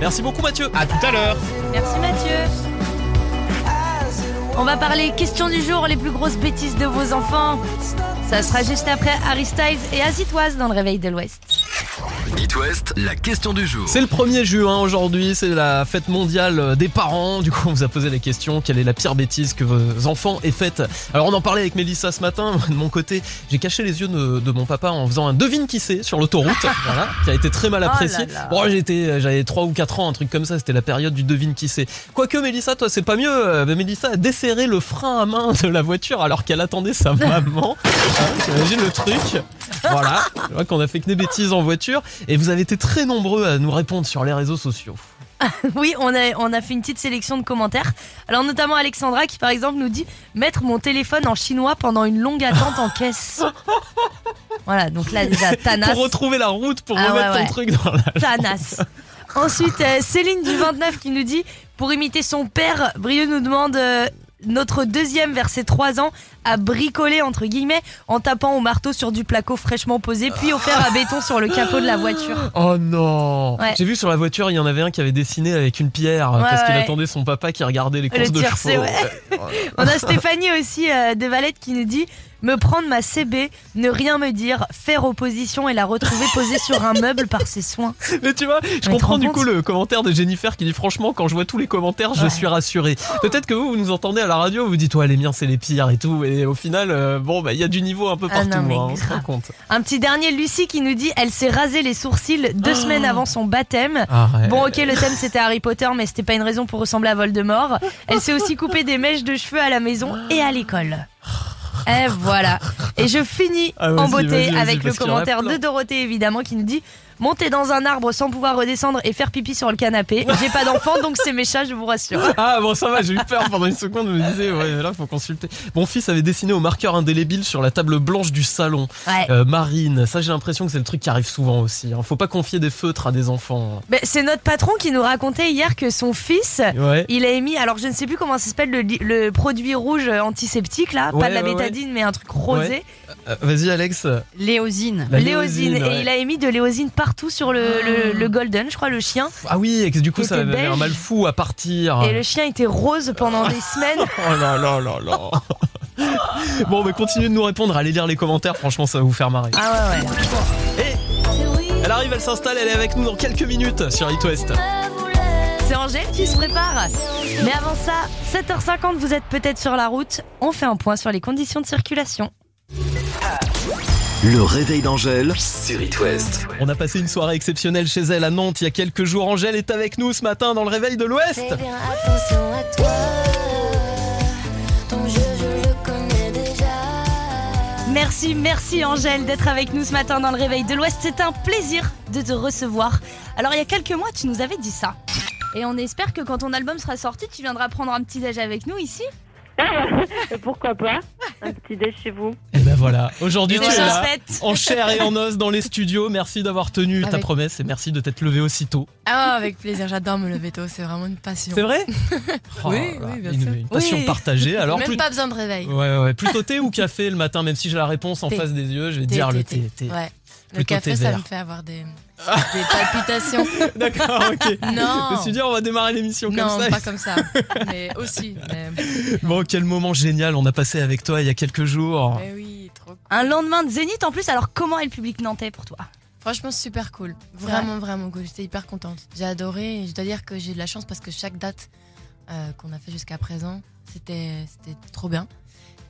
Merci beaucoup, Mathieu. À tout à l'heure. Merci Mathieu. On va parler question du jour, les plus grosses bêtises de vos enfants. Ça sera juste après Harry Styles et Azitoise dans le réveil de l'Ouest. It West, la question du jour. C'est le 1er juin aujourd'hui, c'est la fête mondiale des parents. Du coup, on vous a posé la question quelle est la pire bêtise que vos enfants aient faite Alors, on en parlait avec Mélissa ce matin. De mon côté, j'ai caché les yeux de, de mon papa en faisant un devine qui c'est sur l'autoroute, voilà, qui a été très mal Oh là apprécié. là. Bon, j'étais, j'avais 3 ou 4 ans, un truc comme ça. C'était la période du devine qui c'est. Quoique, Mélissa, toi, c'est pas mieux. Euh, mais Mélissa a desserré le frein à main de la voiture alors qu'elle attendait sa maman. T'imagines le truc Voilà. Je vois qu'on a fait que des bêtises en voiture. Et vous avez été très nombreux à nous répondre sur les réseaux sociaux. Oui, on a, on a fait une petite sélection de commentaires. Alors notamment Alexandra qui par exemple nous dit mettre mon téléphone en chinois pendant une longue attente en caisse. Voilà, donc là déjà Thanas. Pour retrouver la route, pour Ah remettre ouais, ton truc dans la. Thanas. Ensuite, euh, Céline du 29 qui nous dit pour imiter son père, Brieux nous demande euh, notre deuxième vers ses 3 ans à bricoler entre guillemets en tapant au marteau sur du placo fraîchement posé puis au fer à béton sur le capot de la voiture. Oh non Ouais. J'ai vu sur la voiture, il y en avait un qui avait dessiné avec une pierre Ouais, parce qu'il attendait son papa qui regardait les Le courses de tiercé, chevaux. ouais. On a Stéphanie aussi euh, de Valette qui nous dit me prendre ma CB, ne rien me dire, faire opposition et la retrouver posée sur un meuble par ses soins. Mais tu vois, je comprends rends du coup le commentaire de Jennifer qui dit franchement quand je vois tous les commentaires je suis rassuré. Peut-être que vous vous nous entendez à la radio, vous dites ouais les miens c'est les pires et tout et au final euh, bon bah il y a du niveau un peu Ah partout, non, hein, on se rend compte. Un petit dernier, Lucie qui nous dit elle s'est rasé les sourcils deux semaines avant son baptême. Arrête. Bon ok le thème c'était Harry Potter mais c'était pas une raison pour ressembler à Voldemort. Elle s'est aussi coupé des mèches de cheveux à la maison et à l'école. Et voilà. Et je finis Ah, en beauté avec le commentaire de Dorothée évidemment qui nous dit monter dans un arbre sans pouvoir redescendre et faire pipi sur le canapé. J'ai pas d'enfant, donc c'est mes chats, je vous rassure. Ah bon ça va, j'ai eu peur pendant une seconde, je me disais ouais là faut consulter. Mon fils avait dessiné au marqueur indélébile sur la table blanche du salon. Ouais. Euh, marine, ça j'ai l'impression que c'est le truc qui arrive souvent aussi. hein. Faut pas confier des feutres à des enfants. Mais c'est notre patron qui nous racontait hier que son fils, Ouais. il a émis, alors je ne sais plus comment ça s'appelle, le, produit rouge antiseptique là, Ouais, pas de la ouais, bétadine, mais un truc rosé. Euh, Vas-y Alex. Léosine. La Léosine. léosine, ouais. Et il a émis de l'éosine partout sur le, le- le golden, je crois, le chien. Ah oui, et que du coup ça avait un mal fou à partir. Et le chien était rose pendant des semaines. Oh là là là là. bon, mais continuez de nous répondre, allez lire les commentaires, franchement ça va vous faire marrer. Ah ouais, ouais. Elle arrive, elle s'installe, elle est avec nous dans quelques minutes sur It West. C'est Angèle qui se prépare. Mais avant ça, 7h50, vous êtes peut-être sur la route. On fait un point sur les conditions de circulation. Le réveil d'Angèle sur It West. On a passé une soirée exceptionnelle chez elle à Nantes il y a quelques jours. Angèle est avec nous ce matin dans le réveil de l'Ouest. Fais bien attention à toi. Ton jeu, je le connais déjà. Merci, merci Angèle d'être avec nous ce matin dans le réveil de l'Ouest. C'est un plaisir de te recevoir. Alors il y a quelques mois, tu nous avais dit ça. Et on espère que quand ton album sera sorti, tu viendras prendre un petit déj avec nous ici. Pourquoi pas? Un petit déj chez vous. Voilà, aujourd'hui tu es là, en chair et en os dans les studios. Merci d'avoir tenu ta Avec- promesse et merci de t'être levé aussitôt. Ah, avec plaisir, j'adore me lever tôt, c'est vraiment une passion. C'est vrai Oh Oui, là, oui, bien une, sûr. une passion Oui. partagée. Alors Même plus- pas besoin de réveil. Ouais, ouais, plutôt thé ou café le matin, même si j'ai la réponse en Thé. face des yeux, je vais Thé, dire thé, le thé. thé. thé. Ouais. Le café, ça me fait avoir des, des palpitations. D'accord, ok. Non. Je me suis dit, on va démarrer l'émission comme Non, ça. pas comme ça. Mais aussi. Mais... Bon, quel moment génial on a passé avec toi il y a quelques jours. mais oui, trop cool. Un lendemain de Zénith en plus, alors comment est le public nantais pour toi? Franchement, super cool. Vraiment, vraiment cool. J'étais hyper contente. J'ai adoré et je dois dire que j'ai de la chance parce que chaque date euh, qu'on a fait jusqu'à présent, c'était c'était trop bien.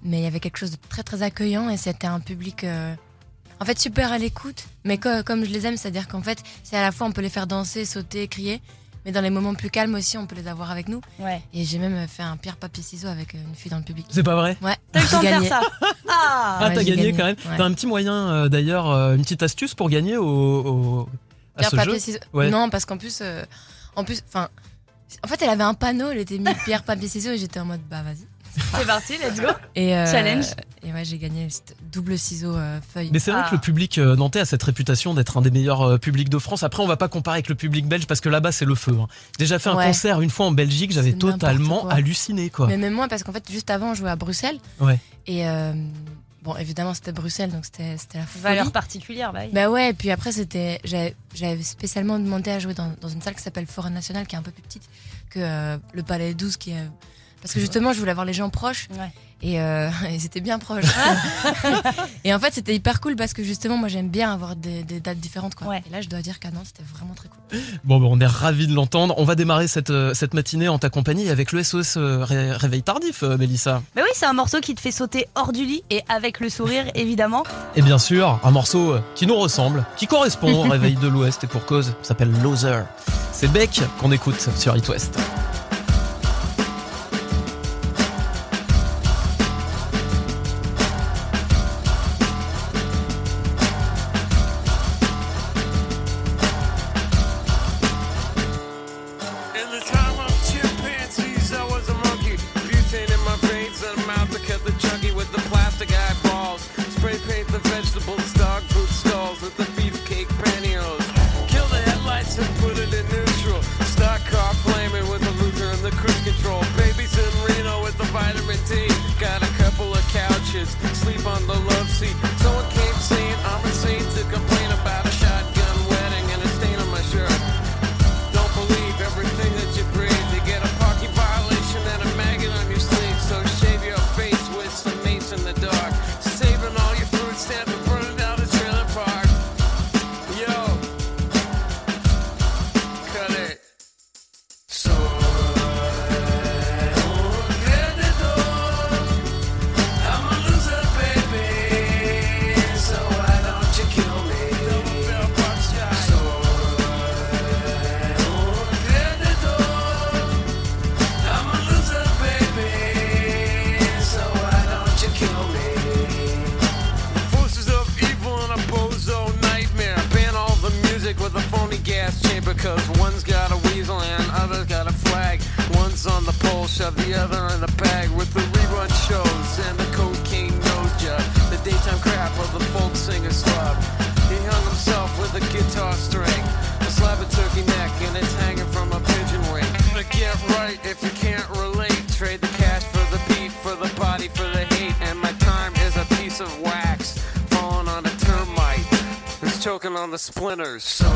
Mais il y avait quelque chose de très très accueillant et c'était un public euh, en fait super à l'écoute. Mais co- comme je les aime, c'est-à-dire qu'en fait, c'est à la fois on peut les faire danser, sauter, crier. Mais dans les moments plus calmes aussi, on peut les avoir avec nous. Ouais. Et j'ai même fait un pierre papier ciseaux avec euh, une fille dans le public. C'est pas vrai? Ouais. T'as eu le temps de faire gagné. ça Ah, Ah, Ouais, t'as gagné, quand même. Ouais. T'as un petit moyen euh, d'ailleurs, euh, une petite astuce pour gagner au, au- à Pierre ce papier jeu? ciseaux. Ouais. Non, parce qu'en plus, euh, en plus, enfin, en fait, elle avait un panneau, elle était mis pierre papier ciseaux et j'étais en mode bah vas-y. C'est parti, let's go. Et euh, Challenge. Et ouais, j'ai gagné double ciseau euh, feuille. Mais c'est vrai Ah. que le public euh, nantais a cette réputation d'être un des meilleurs euh, publics de France. Après, on va pas comparer avec le public belge parce que là-bas, c'est le feu. hein. J'ai déjà fait un concert une fois en Belgique, j'avais totalement quoi. halluciné, quoi. Mais même moi, parce qu'en fait, juste avant, on jouait à Bruxelles. Ouais. Et euh, bon, évidemment, c'était Bruxelles, donc c'était c'était la folie. Valeur particulière, bah oui. Bah ouais, et puis après, c'était. J'avais spécialement demandé à jouer dans, dans une salle qui s'appelle Forêt Nationale, qui est un peu plus petite que euh, le Palais 12, qui est. Parce que justement, je voulais avoir les gens proches. Ouais. Et, euh, et c'était bien proche. et en fait, c'était hyper cool parce que justement, moi, j'aime bien avoir des, des dates différentes. Quoi. Et là, je dois dire qu'à Nantes, c'était vraiment très cool. Bon, ben, on est ravis de l'entendre. On va démarrer cette, euh, cette matinée en ta compagnie avec le SOS euh, Ré- Réveil Tardif, euh, Mélissa. Mais oui, c'est un morceau qui te fait sauter hors du lit et avec le sourire, évidemment. Et bien sûr, un morceau qui nous ressemble, qui correspond au Réveil de l'Ouest et pour cause, s'appelle Loser. C'est Beck qu'on écoute sur It West. Shove the other in a bag with the rerun shows and the cocaine nose job. The daytime crap of the folk singer slub. He hung himself with a guitar string, a slab of turkey neck, and it's hanging from a pigeon wing. But get right if you can't relate. Trade the cash for the beef, for the body, for the hate. And my time is a piece of wax falling on a termite. It's choking on the splinters. So.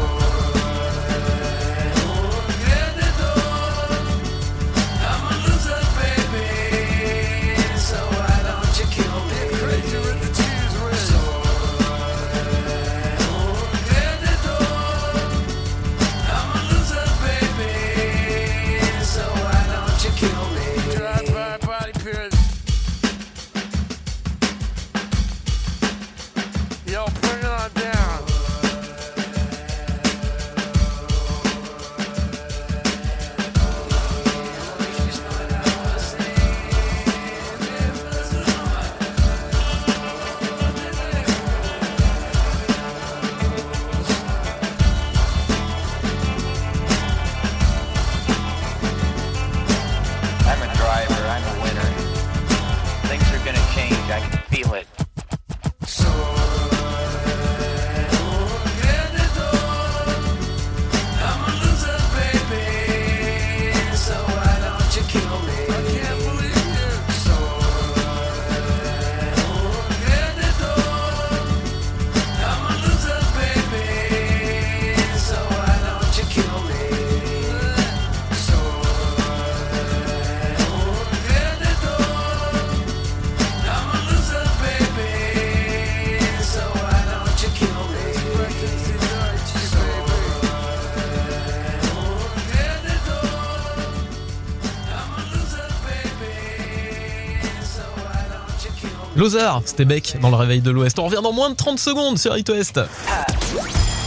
Loser, c'était Beck dans le réveil de l'Ouest. On revient dans moins de 30 secondes sur It West.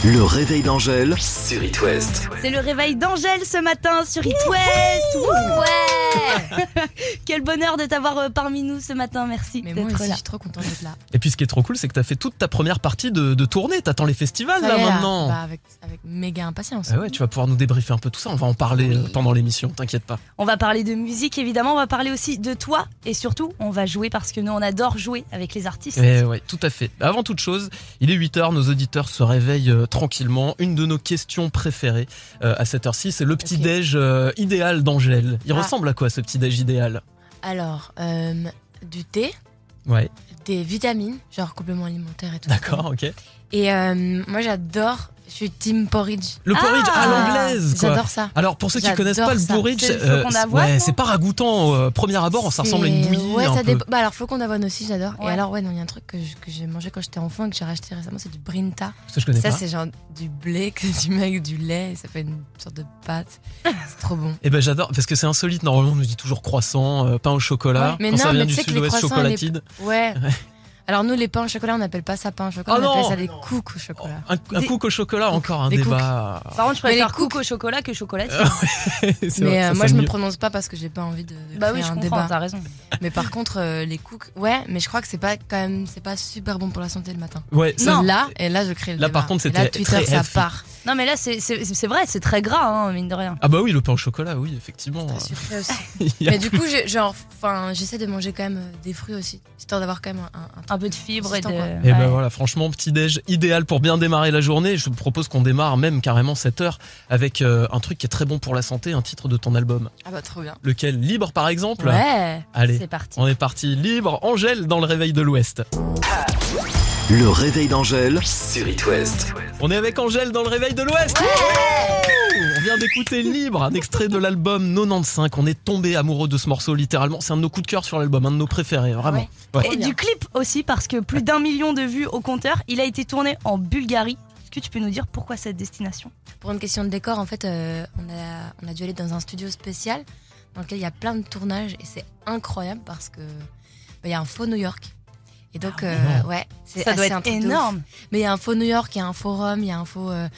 Le réveil d'Angèle sur It West. C'est le réveil d'Angèle ce matin sur It West. Ouais Quel bonheur de t'avoir euh, parmi nous ce matin, merci Mais moi d'être aussi, là. je suis trop contente d'être là. Et puis ce qui est trop cool, c'est que t'as fait toute ta première partie de, de tournée. T'attends les festivals Ça là maintenant. Bah, avec, avec méga impatience. Ah ouais, tu vas pouvoir nous débriefer un peu tout ça. On va en parler euh, pendant l'émission, t'inquiète pas. On va parler de musique évidemment, on va parler aussi de toi et surtout on va jouer parce que nous on adore jouer avec les artistes. Eh ouais, tout à fait. Avant toute chose, il est 8h, nos auditeurs se réveillent euh, tranquillement. Une de nos questions préférées euh, à cette heure-ci, c'est le petit-déj euh, idéal d'Angèle. Il Ah. ressemble à quoi ce petit-déj idéal Alors, euh, du thé, Ouais, des vitamines, genre compléments alimentaires et tout. d'accord, ok. Et euh, moi j'adore, je suis team porridge. Le porridge à l'anglaise, quoi. J'adore ça. Alors pour ceux qui connaissent pas le porridge, C'est euh, ouais, pas ragoûtant. euh, premier abord, ça ressemble à une bouillie. Ouais, un ça peu. dépend. Bah alors flocon d'avoine aussi, j'adore. Ouais. Et alors ouais, non, il y a un truc que j'ai mangé quand j'étais enfant et que j'ai racheté récemment, c'est du brinta. Ça, je connais ça pas. c'est genre du blé que tu mets avec du lait, et ça fait une sorte de pâte. c'est trop bon. Eh ben j'adore parce que c'est insolite. Normalement, on nous dit toujours croissant, euh, pain au chocolat. Ouais, mais Quand non, ça vient mais du tu sais que les sud-ouest, chocolatine. Ouais. Alors nous les pains au chocolat, on n'appelle pas ça pain au chocolat, Oh on appelle ça des cooks au chocolat. Un, un Des- cook au chocolat, encore un Des débat. Par contre je préfère cook au chocolat que chocolatine. C'est Mais vrai, euh, ça moi je sonne me mieux. prononce pas parce que j'ai pas envie de, de Bah créer oui, je un débat. t'as raison. Mais par contre euh, les cooks, ouais, mais je crois que c'est pas quand même c'est pas super bon pour la santé le matin. Ouais, ça- non. Là et là je crée le Là, débat. par contre, là, c'était Twitter très ça healthy. part. Non mais là c'est c'est- c'est vrai, c'est très gras hein, mine de rien. Ah bah oui, le pain au chocolat, oui, effectivement. sucré aussi. Mais du coup, j'ai- genre, enfin, j'essaie de manger quand même euh, des fruits aussi, histoire d'avoir quand même un, un, Un peu de fibre et de. Et ben voilà, franchement, petit déj idéal pour bien démarrer la journée. Je vous propose qu'on démarre même carrément cette heure avec euh, un truc qui est très bon pour la santé, un titre de ton album. Ah bah trop bien. Lequel? Libre par exemple? Ouais. Allez, C'est parti. on est parti. Libre, Angèle dans le réveil de l'Ouest. Le réveil d'Angèle sur It West. On est avec Angèle dans le réveil de l'Ouest. On vient d'écouter Libre, un extrait de l'album 95. On est tombé amoureux de ce morceau littéralement. C'est un de nos coups de cœur sur l'album, un de nos préférés, vraiment. Ouais. Et du clip aussi parce que plus d'un million de vues au compteur. Il a été tourné en Bulgarie. Est-ce que tu peux nous dire pourquoi cette destination? Pour une question de décor, en fait, euh, on, a, on a dû aller dans un studio spécial dans lequel il y a plein de tournages et c'est incroyable parce que bah, il y a un faux New York. Et donc, euh, énorme. ouais, c'est Ça doit être énorme. Mais il y a un faux New York, il y a un faux Rome, il y a un faux. euh,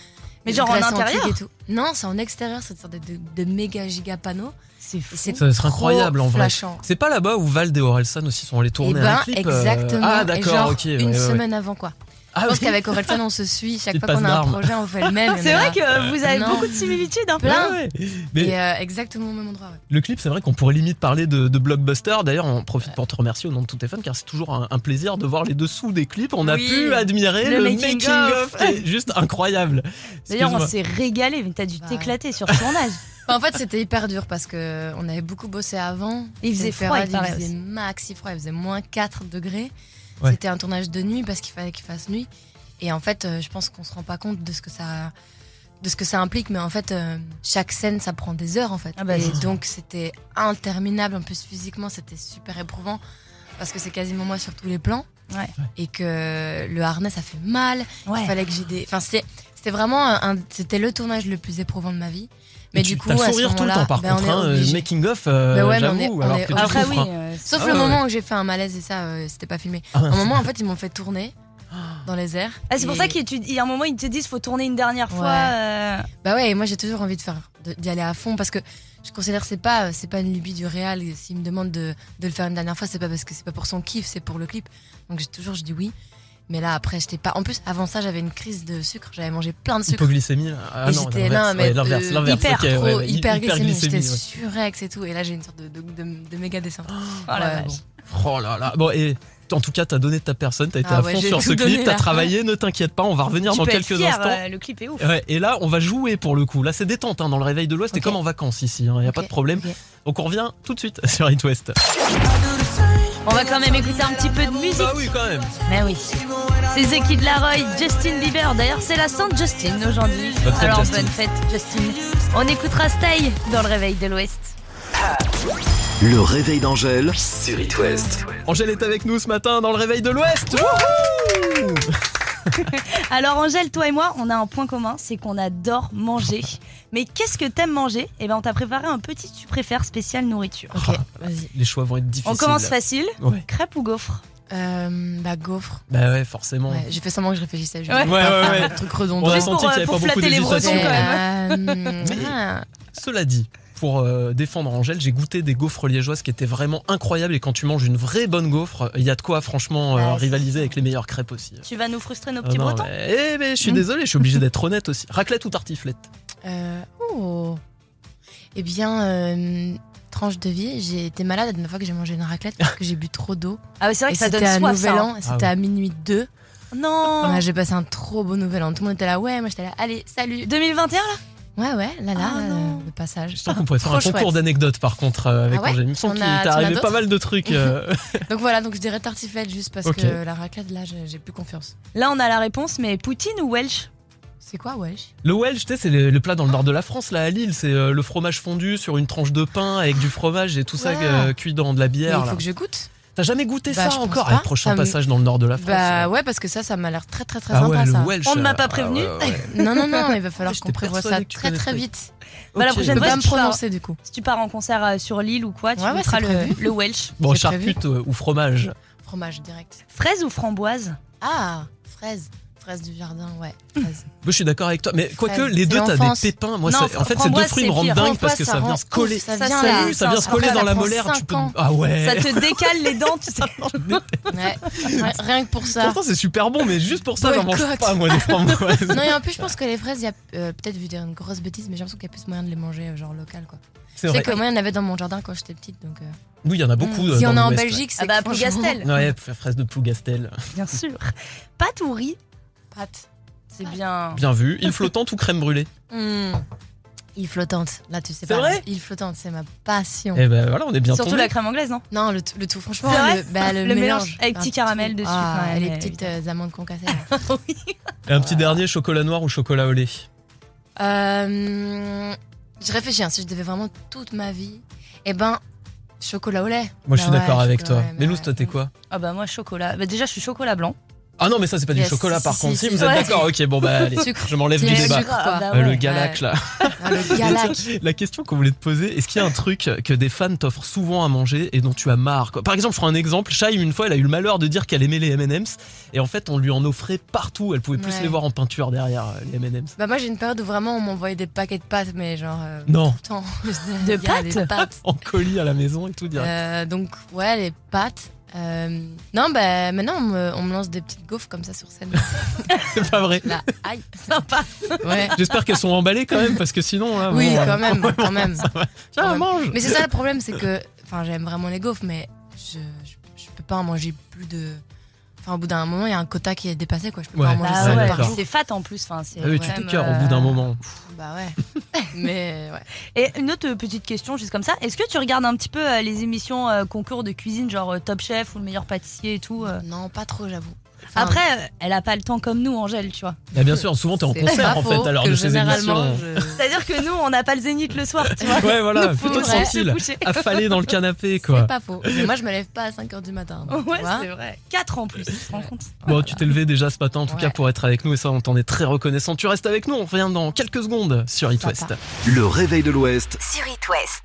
Mais genre en intérieur et tout. Non, c'est en extérieur, c'est une sorte de, de- de méga giga panneau. C'est fou. Ça serait incroyable en vrai. C'est pas là-bas où Val et Orelsan aussi sont allés Et tourner ben, un clip euh, exactement. Ah d'accord, ok. une ouais, ouais. semaine avant, quoi. Ah je pense oui. qu'avec Orelsan, on se suit. Chaque fois qu'on a un projet, on fait le même. C'est vrai a- que vous avez Non. beaucoup de similitudes. Hein. Plein. Ouais, ouais. Mais Et euh, exactement au même endroit. ouais. le clip, c'est vrai qu'on pourrait limite parler de, de blockbuster. D'ailleurs, on profite pour te remercier au nom de tous tes fans car c'est toujours un, un plaisir de voir les dessous des clips. On a pu admirer Le le, making making, of. qui est juste incroyable. D'ailleurs, on s'est régalé, mais t'as dû Bah t'éclater sur le tournage. Enfin, en fait, c'était hyper dur parce que on avait beaucoup bossé avant. Il faisait froid, il il faisait aussi. maxi froid, il faisait moins 4 degrés. Ouais. C'était un tournage de nuit parce qu'il fallait qu'il fasse nuit. Et en fait, euh, je pense qu'on se rend pas compte de ce que ça, de ce que ça implique. Mais en fait, euh, chaque scène, ça prend des heures en fait. Ah bah, et donc, c'était interminable. En plus, physiquement, c'était super éprouvant parce que c'est quasiment moi sur tous les plans. Ouais. Et que le harnais, ça fait mal. Ouais. Il fallait que j'ai des. Enfin, c'était, c'était vraiment un, c'était le tournage le plus éprouvant de ma vie. Mais du coup, t'as le à ce sourire tout le temps par ben, on contre. hein, making of, euh, Bah ouais, mais on est- j'avoue, alors que tu Après, souffres. oui. hein. euh, Sauf Ah le ouais, moment ouais. où j'ai fait un malaise et ça, euh, c'était pas filmé. Ah, un moment, en fait, ils m'ont fait tourner dans les airs. Ah, c'est pour ça qu'il y a un moment, ils te disent faut tourner une dernière fois. Ouais. euh, Bah ouais, et moi j'ai toujours envie de faire, d'y aller à fond parce que je considère que c'est pas, euh, c'est pas une lubie du réal. Et S'il me demande de, de le faire une dernière fois, c'est pas parce que c'est pas pour son kiff, c'est pour le clip. Donc j'ai toujours, je dis oui. Mais là, après, j'étais pas. En plus, avant ça, j'avais une crise de sucre. J'avais mangé plein de sucre. Hypoglycémie. Ah et j'étais là, mais ouais, l'inverse, euh, hyper ok, ouais, trop, ouais, hyper glycémie. J'étais ouais. surex et tout. Et là, j'ai une sorte de, de, de- de méga descente. Oh la Ouais, vache. bon. Oh là là. Bon, et en tout cas, t'as donné de ta personne, t'as été Ah à ouais, fond sur ce clip, t'as travaillé, ne t'inquiète pas, on va revenir Tu dans quelques fier, instants. euh, le clip est ouf. Ouais, et là, on va jouer pour le coup. Là, c'est détente hein, dans le réveil de l'Ouest. C'est comme en vacances ici, il n'y a pas de problème. Donc, on revient tout de suite sur It West. On va quand même écouter un petit peu de musique. Bah oui, quand même. Mais oui. C'est The Kid Laroi, Justin Bieber. D'ailleurs, c'est la Sainte Justine aujourd'hui. Alors, bonne fête, Justine. On écoutera Stay dans le réveil de l'Ouest. Le réveil d'Angèle sur It West. Angèle est avec nous ce matin dans le réveil de l'Ouest. Wouhou Alors, Angèle, toi et moi, on a un point commun, c'est qu'on adore manger. Mais qu'est-ce que t'aimes manger? Eh ben, on t'a préparé un petit tu préfères spécial nourriture. Ok, vas-y. Les choix vont être difficiles. On commence facile. Ouais. Crêpe ou gaufre Euh, bah, gaufre. Bah ouais, forcément. Ouais, j'ai fait semblant que je réfléchissais. Je Ouais. voulais Ouais, pas ouais, faire ouais. un truc redondant. On a Juste senti pour, qu'il y avait pour pas beaucoup flatter les d'hésitation. Bretons, quand même. Euh, Mais- ah. Cela dit, pour euh, défendre Angèle, j'ai goûté des gaufres liégeoises qui étaient vraiment incroyables. Et quand tu manges une vraie bonne gaufre, il y a de quoi franchement euh, rivaliser avec les meilleures crêpes aussi. Tu vas nous frustrer nos Ah petits non, Bretons mais, eh, mais je suis Mm. désolé, je suis obligé d'être honnête aussi. Raclette ou tartiflette Euh, oh. Eh bien, euh, tranche de vie, j'ai été malade la dernière fois que j'ai mangé une raclette parce que j'ai bu trop d'eau. Ah, ouais, c'est vrai Et que ça donne c'était à soif, Nouvel ça, An, hein. c'était Ah ouais. à minuit 2. Non Ouais, j'ai passé un trop beau Nouvel An. Tout le monde était là, ouais, moi j'étais là, allez, salut. 2021 là? Ouais, ouais, là, là, Ah, euh, le passage. Je sens qu'on pourrait faire un concours d'anecdotes par contre euh, avec Ah ouais Angèle. Il me semble On qu'il a- t'est tu en as arrivé pas mal de trucs. euh. Donc voilà, donc je dirais tartiflette juste parce que la raclette, là, j'ai plus confiance. Là, on a la réponse, mais Poutine ou Welsh? C'est quoi, wesh Le Welsh, tu sais, c'est le, le plat dans le nord de la France, là à Lille. C'est euh, le fromage fondu sur une tranche de pain avec du fromage et tout ça Wow. euh, cuit dans de la Mais bière. Il là. faut que je goûte. T'as jamais goûté Bah, ça encore pas. Le prochain Ça me- passage dans le nord de la France. Bah euh. ouais, parce que ça, ça m'a l'air très très très ah sympa ouais, le ça. Welsh. On ne m'a euh, pas prévenu. ah ouais, ouais. Non, non, non, il va falloir qu'on prévoie ça très très vite. Bah, la Ok. prochaine Je peux fois, pas me si pars- prononcer du coup. Si tu pars en concert euh, sur Lille ou quoi, tu Ouais, ouais, goûteras c'est le, le Welsh. Bon, charcute ou fromage Fromage direct. Fraise ou framboise? Ah, fraise. Fraise du jardin, ouais. Fraise. Moi, je suis d'accord avec toi. Mais quoique, les deux, t'as des pépins. Moi, Non, en fait, ces deux fruits me rendent dingue parce que ça ça vient se coller. ça Ça, vient ça se coller dans la molaire. Tu peux. Ah ouais. Ça te décale les dents, tu sais. Ouais. Rien- Rien que pour ça. Pourtant, c'est super bon, mais juste pour ça, j'en mange pas, moi, des framboises. Non, et en plus, je pense que les fraises, il y a euh, peut-être vu dire une grosse bêtise, mais j'ai l'impression qu'il y a plus moyen de les manger, euh, genre local, quoi. C'est vrai. que moi, il y en avait dans mon jardin quand j'étais petite, donc. euh, Oui, il y en a beaucoup. mm. euh, Si dans on est en Belgique, c'est Ah bah, Plougastel. Ouais, Ouais, fraise de Plougastel. Bien sûr. Pâte ou riz? Pâte. C'est bien. Bien vu. Île flottante ou crème brûlée Mm. Île flottante, là tu sais C'est pas. vrai Île flottante, c'est ma passion. Eh ben voilà, on est bien Surtout tombé. la crème anglaise, non Non, le, tout- le tout, franchement, C'est vrai le, bah, le, Le mélange avec Un petit caramel dessus, Ah, et les petites euh, amandes concassées. Et un petit dernier, chocolat noir ou chocolat au lait Euh, je réfléchis, hein, si je devais vraiment toute ma vie, eh ben, chocolat au lait. Moi, je suis Bah ouais, d'accord avec toi. Mais Lous, toi, t'es quoi Ah bah moi chocolat. Bah déjà je suis chocolat blanc. Ah non, mais ça, c'est pas du Yes, chocolat, si, par si, contre. si, vous êtes Ouais. d'accord, ok, bon, bah, allez, Sucre. je m'enlève du débat. sucre, quoi. bah Euh, Le ouais. galac, là. Ah, le galac. La question qu'on voulait te poser, est-ce qu'il y a un truc que des fans t'offrent souvent à manger et dont tu as marre quoi? Par exemple, je prends un exemple. Shai, une fois, elle a eu le malheur de dire qu'elle aimait les M&M's et en fait, on lui en offrait partout. Elle pouvait plus Ouais. les voir en peinture derrière euh, les M&M's. Bah moi j'ai une période où vraiment on m'envoyait des paquets de pâtes mais genre euh, Non. tout le temps. De pâtes. En colis à la maison et tout direct. Euh, donc ouais les pâtes Euh, non, bah maintenant on me, on me lance des petites gaufres comme ça sur scène. C'est pas vrai. Là, aïe. Sympa. Ouais. J'espère qu'elles sont emballées quand même, parce que sinon. là, Oui, bon, quand même, quand même. ça va. Quand Tiens, même. mange. Mais c'est ça le problème, c'est que. Enfin, j'aime vraiment les gaufres, mais je, je, je peux pas en manger plus de. Enfin, au bout d'un moment, il y a un quota qui est dépassé, quoi. Je peux Ouais. pas en manger ouais, par jour. c'est fat en plus. Enfin, c'est Ah oui, tu te au bout d'un euh, moment. Bah ouais. mais ouais. Et une autre petite question, juste comme ça. Est-ce que tu regardes un petit peu euh, les émissions euh, concours de cuisine, genre euh, Top Chef ou le meilleur pâtissier et tout euh Non, pas trop, j'avoue. Enfin, Après, elle a pas le temps comme nous, Angèle, tu vois. Ah, bien sûr, souvent t'es en concert en fait que de ces émissions. je- C'est-à-dire que nous, on n'a pas le zénith le soir, tu vois. Ouais, voilà, Nous, plutôt tranquille, affalé dans le canapé quoi. C'est pas faux. Mais moi, je me lève pas à 5h du matin. donc, Ouais, c'est vrai. 4 en plus, tu te rends compte Bon, tu t'es levé déjà ce matin en tout Ouais. cas pour être avec nous et ça on t'en est très reconnaissant. Tu restes avec nous, on revient dans quelques secondes sur It West. Le réveil de l'Ouest. Sur It West.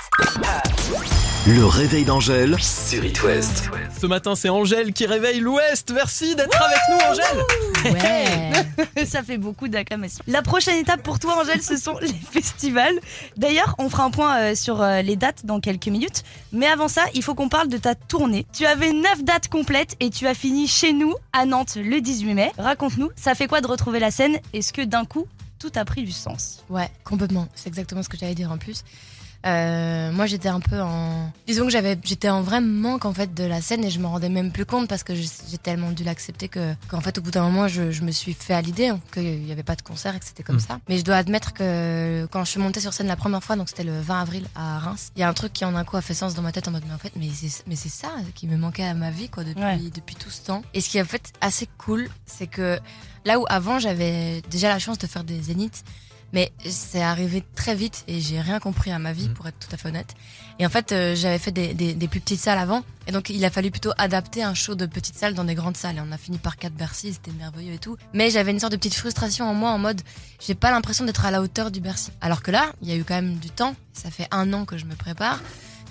Le réveil d'Angèle sur It West. Ce matin, c'est Angèle qui réveille l'Ouest. Merci d'être avec nous, Angèle. Ouais. Ça fait beaucoup d'acclamations. La prochaine étape pour toi, Angèle, ce sont les festivals. D'ailleurs, on fera un point euh, sur euh, les dates dans quelques minutes. Mais avant ça, il faut qu'on parle de ta tournée. Tu avais 9 dates complètes et tu as fini chez nous, à Nantes, le 18 mai. Raconte-nous, ça fait quoi de retrouver la scène? Est-ce que d'un coup, tout a pris du sens? Ouais, complètement. C'est exactement ce que j'allais dire en plus. Euh, moi, j'étais un peu en. Disons que j'avais, j'étais en vrai manque en fait de la scène et je me rendais même plus compte parce que j'ai tellement dû l'accepter que qu'en fait au bout d'un moment je, je me suis fait à l'idée hein, qu'il n'y avait pas de concert et que c'était comme Mm. ça. Mais je dois admettre que quand je suis montée sur scène la première fois, donc c'était le 20 avril à Reims, il y a un truc qui en un coup a fait sens dans ma tête en mode mais en fait mais c'est mais c'est ça qui me manquait à ma vie quoi depuis Ouais. depuis tout ce temps. Et ce qui est en fait assez cool, c'est que là où avant j'avais déjà la chance de faire des zéniths mais c'est arrivé très vite et j'ai rien compris à ma vie, pour être tout à fait honnête. Et en fait, euh, j'avais fait des, des, des plus petites salles avant. Et donc, il a fallu plutôt adapter un show de petites salles dans des grandes salles. Et on a fini par 4 Bercy, c'était merveilleux et tout. Mais j'avais une sorte de petite frustration en moi en mode, j'ai pas l'impression d'être à la hauteur du Bercy. Alors que là, il y a eu quand même du temps. Ça fait un an que je me prépare,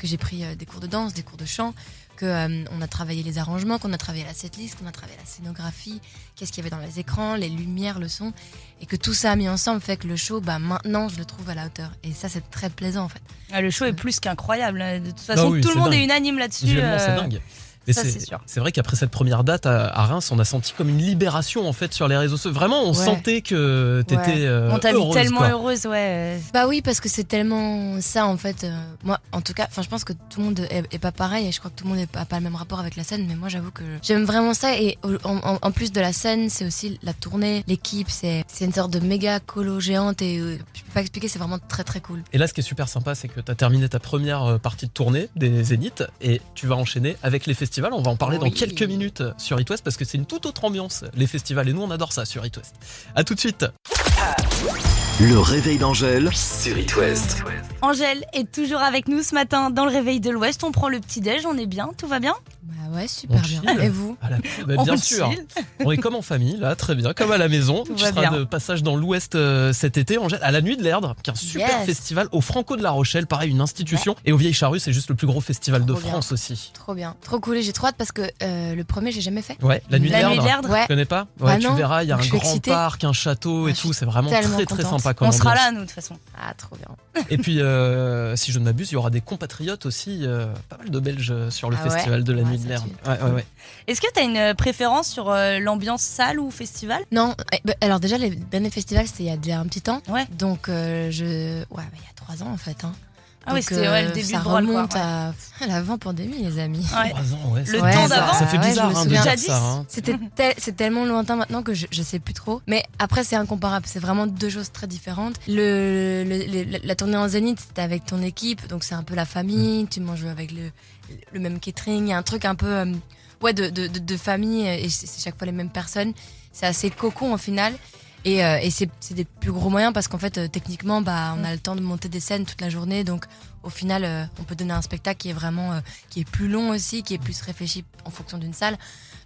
que j'ai pris euh, des cours de danse, des cours de chant, que euh, on a travaillé les arrangements, qu'on a travaillé la setlist, qu'on a travaillé la scénographie, qu'est-ce qu'il y avait dans les écrans, les lumières, le son, et que tout ça mis ensemble fait que le show, bah maintenant, je le trouve à la hauteur. Et ça, c'est très plaisant en fait. Ah, Le show est plus qu'incroyable. De toute façon, oui, tout le monde dingue. est unanime là-dessus. C'est euh, dingue. Mais ça, c'est c'est sûr. c'est vrai qu'après cette première date à, à Reims, on a senti comme une libération en fait sur les réseaux sociaux. Vraiment, on Ouais. sentait que t'étais Ouais. euh, On t'a vu heureuse, tellement quoi. heureuse, ouais. Bah oui, parce que c'est tellement ça en fait. Euh, moi, en tout cas, enfin, je pense que tout le monde est, est pas pareil et je crois que tout le monde n'a pas, pas le même rapport avec la scène. Mais moi, j'avoue que j'aime vraiment ça. Et en, en- en plus de la scène, c'est aussi la tournée, l'équipe. C'est c'est une sorte de méga colo géante et euh, je peux pas expliquer. C'est vraiment très très cool. Et là, ce qui est super sympa, c'est que tu as terminé ta première euh, partie de tournée des Zéniths et tu vas enchaîner avec les festivals. On va en parler dans quelques minutes sur It West parce que c'est une toute autre ambiance, les festivals. Et nous, on adore ça sur It West. À tout de suite. Le réveil d'Angèle sur It West. Angèle est toujours avec nous ce matin dans le réveil de l'Ouest. On prend le petit déj, on est bien, tout va bien? Bah ouais, super On bien. chill. Et vous la- bah, On bien sûr. chill. On est comme en famille, là, très bien, comme à la maison. Tout tu seras bien. de passage dans l'Ouest euh, cet été, Angèle, à la Nuit de l'Erdre, qui est un super Yes. festival au Franco de la Rochelle, pareil, une institution. Et au Vieilles Charrues, c'est juste le plus gros festival de bien. France aussi. Trop bien, trop cool. Et j'ai trop hâte parce que euh, le premier, j'ai jamais fait. Ouais, la Nuit de La Nuit de l'Erdre. Ouais. Tu connais pas Ouais, Bah tu non, verras, il y a un grand excitée. parc, un château et Ah, tout, c'est vraiment très très sympa comme On sera là, nous, de toute façon. Ah, trop bien. Et puis, euh, si je ne m'abuse, il y aura des compatriotes aussi, pas mal de Belges sur le Ah festival de la Nuit de l'Erdre. Tu- Ouais, ouais, ouais. Est-ce que tu as une euh, préférence sur euh, l'ambiance salle ou festival? Non, eh, bah, alors déjà, les derniers festivals, c'était il y a déjà un petit temps. Ouais. Donc, euh, je. Ouais, bah, il y a trois ans en fait. Hein. Ah oui, c'était ouais, le début ça de Brawl, quoi, remonte ouais. à à l'avant-pandémie, les amis. Ouais. Trois ans, ouais, Le temps d'avant. Ça fait bizarre hein, Jadis. ça. hein. C'était tel- c'est tellement lointain maintenant que je, je sais plus trop. Mais après, c'est incomparable. C'est vraiment deux choses très différentes. Le, le- le- la tournée en Zénith, c'était avec ton équipe. Donc, c'est un peu la famille. Tu manges avec le, le même catering. Il y a un truc un peu euh, ouais, de, de, de- famille. Et c'est chaque fois les mêmes personnes. C'est assez cocon au final. Et, euh, et c'est des plus gros moyens parce qu'en fait, euh, techniquement, bah, on a le temps de monter des scènes toute la journée. Donc, au final, on peut donner un spectacle qui est vraiment, qui est plus long aussi, qui est plus réfléchi en fonction d'une salle.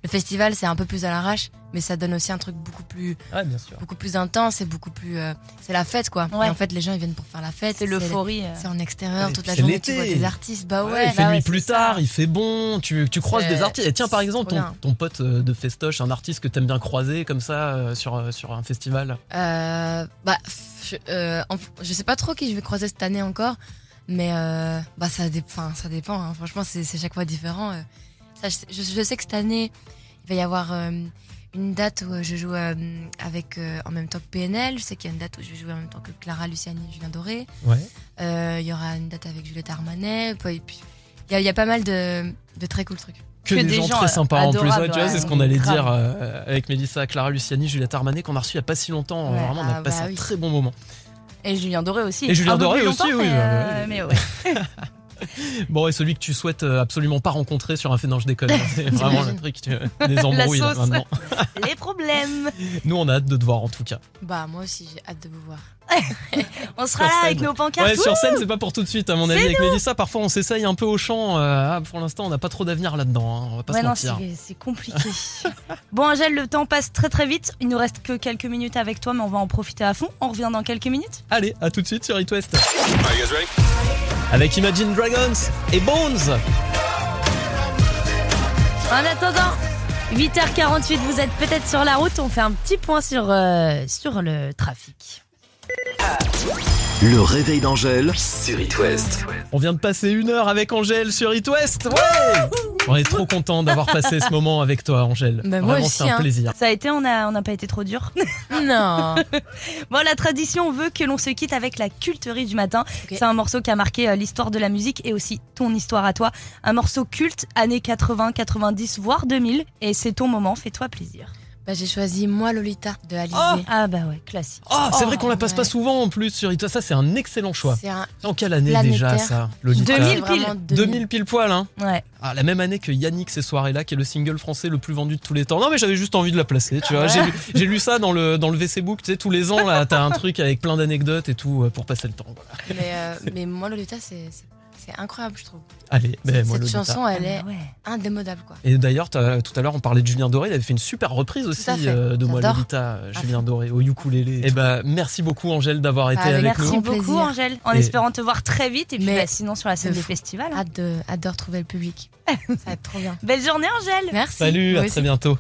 Le festival, c'est un peu plus à l'arrache, mais ça donne aussi un truc beaucoup plus, Ouais, bien sûr. beaucoup plus intense et beaucoup plus. euh, c'est la fête, quoi. Ouais. Et en fait, les gens, ils viennent pour faire la fête. C'est l'euphorie. euh. C'est en extérieur Ouais, toute la journée. Tu l'été. vois des artistes. Bah Ouais, ouais. il fait bah nuit ouais, plus tard, ça. il fait bon, tu, tu croises des artistes. Et tiens, par exemple, ton, pote euh, de festoche, un artiste que t'aimes bien croiser comme ça euh, sur, sur un festival. Euh, bah, je, euh, en- je sais pas trop qui je vais croiser cette année encore, mais euh, bah ça, dé- ça dépend. hein. Franchement, c'est chaque fois différent. euh. Ça, je, je- je sais que cette année, il va y avoir euh, une date où je joue euh, avec euh, en même temps que PNL. Je sais qu'il y a une date où je vais jouer en même temps que Clara Luciani et Julien Doré. Ouais. Euh, Il y aura une date avec Juliette Armanet. Et puis, il y, a- il y a pas mal de, de très cool trucs. Que, des, gens, très sympas en plus. adorables, Ouais, tu vois, ouais. c'est ce qu'on allait Grave. dire euh, avec Mélissa, Clara Luciani, Juliette Armanet qu'on a reçu il y a pas si longtemps. Ouais. Vraiment, on a Ah, passé bah un oui. très bon moment. Et Julien Doré aussi. Et Julien Doré aussi, oui, Mais, bah, euh, ouais. mais ouais. Bon, et celui que tu souhaites euh, absolument pas rencontrer sur un fait non, je déconne. C'est vraiment le truc, tu- les embrouilles là, sauce. maintenant. Les problèmes. Nous, on a hâte de te voir en tout cas. Bah, moi aussi, j'ai hâte de vous voir. On sera Sur là avec nos pancartes. Ouais, sur scène, c'est pas pour tout de suite, à mon avis. Avec. Mélissa, parfois, on s'essaye un peu au chant. euh, ah, pour l'instant, on n'a pas trop d'avenir là-dedans. hein, on va pas Ouais, se non, mentir. c'est c'est compliqué. bon, Angèle, le temps passe très très vite. Il nous reste que quelques minutes avec toi, mais on va en profiter à fond. On revient dans quelques minutes. Allez, à tout de suite sur It West. Avec Imagine Dragons et Bones. En attendant, 8h48, vous êtes peut-être sur la route. On fait un petit point sur, euh, sur le trafic. Le réveil d'Angèle sur It West. On vient de passer une heure avec Angèle sur It West. Ouais On est trop content d'avoir passé ce moment avec toi, Angèle. Bah, moi Vraiment, aussi, c'est un hein. plaisir. Ça a été, on n'a on n'a pas été trop dur. Non. bon, la tradition veut que l'on se quitte avec la culterie du matin. C'est un morceau qui a marqué euh, l'histoire de la musique et aussi ton histoire à toi. Un morceau culte, années 80, 90, voire 2000. Et c'est ton moment, fais-toi plaisir. Bah, j'ai choisi Moi Lolita de Alizé. Ah bah ouais, classique. Oh, c'est Oh, vrai qu'on la passe ouais. pas souvent en plus sur It West. Ça, c'est un excellent choix. C'est un En quelle année planétaire. déjà ça Lolita 2000 pile. Vraiment 2000 pile poil, hein Ouais. Ah, la même année que Yannick ces soirées-là, qui est le single français le plus vendu de tous les temps. Non, mais j'avais juste envie de la placer, tu vois. J'ai lu- J'ai lu ça dans le, dans le VC Book, tu sais, tous les ans, là, t'as un truc avec plein d'anecdotes et tout euh, pour passer le temps. voilà. Mais, euh, mais Moi Lolita, c'est c'est- incroyable, je trouve. Allez, ben, moi, Cette chanson, elle est Ah ouais. indémodable, quoi. Et d'ailleurs, tout à l'heure, on parlait de Julien Doré. Il avait fait une super reprise aussi euh, de Moi. Lolita, Julien. Doré, au ukulélé. Et ben, merci beaucoup, Angèle, d'avoir été Avec avec, merci. nous. Merci beaucoup. Angèle. En Et- espérant te voir très vite. Et puis Mais- bah, sinon, sur la scène de des festivals. hein. Hâte de, hâte de retrouver le public. Ça va être trop bien. Belle journée, Angèle. Merci. Salut, à très bientôt.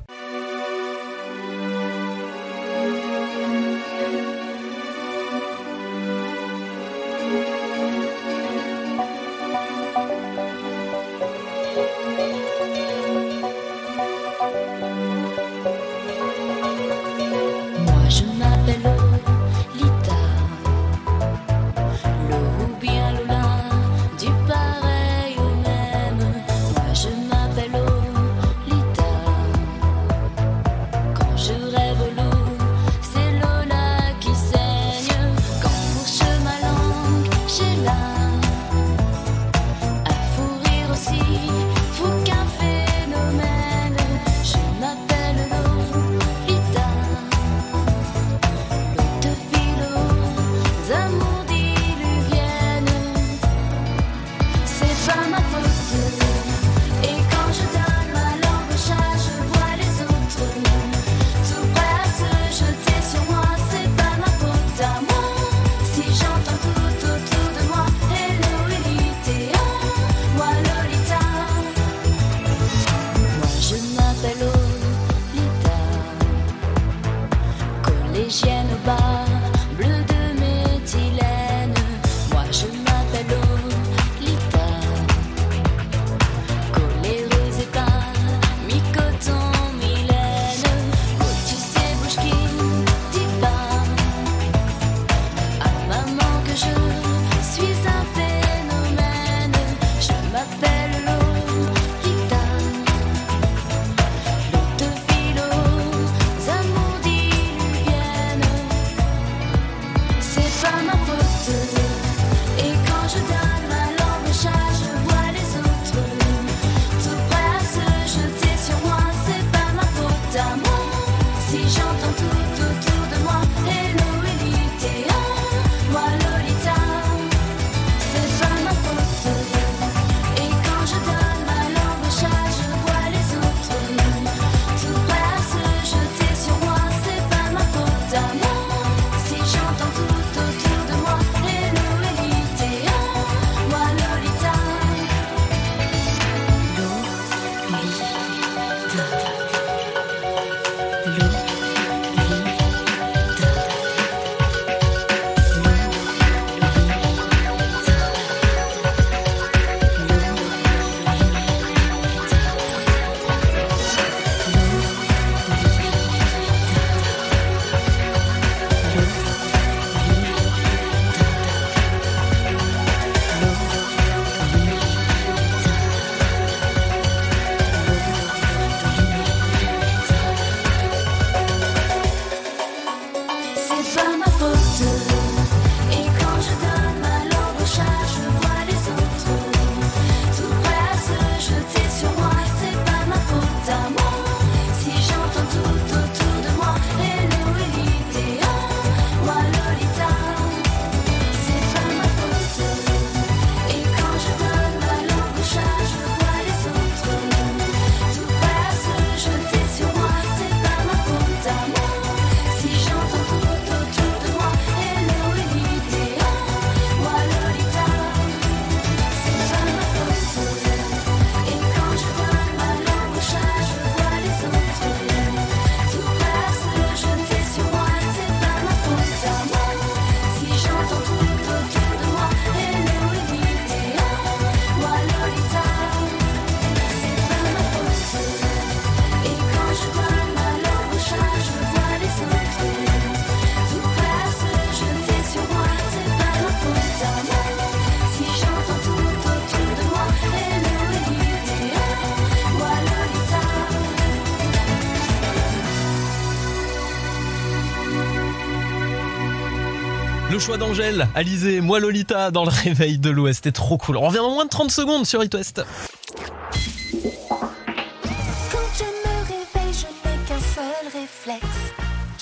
Choix d'Angèle, Alizé, moi Lolita dans le réveil de l'Ouest. C'était trop cool. On revient en moins de 30 secondes sur It West.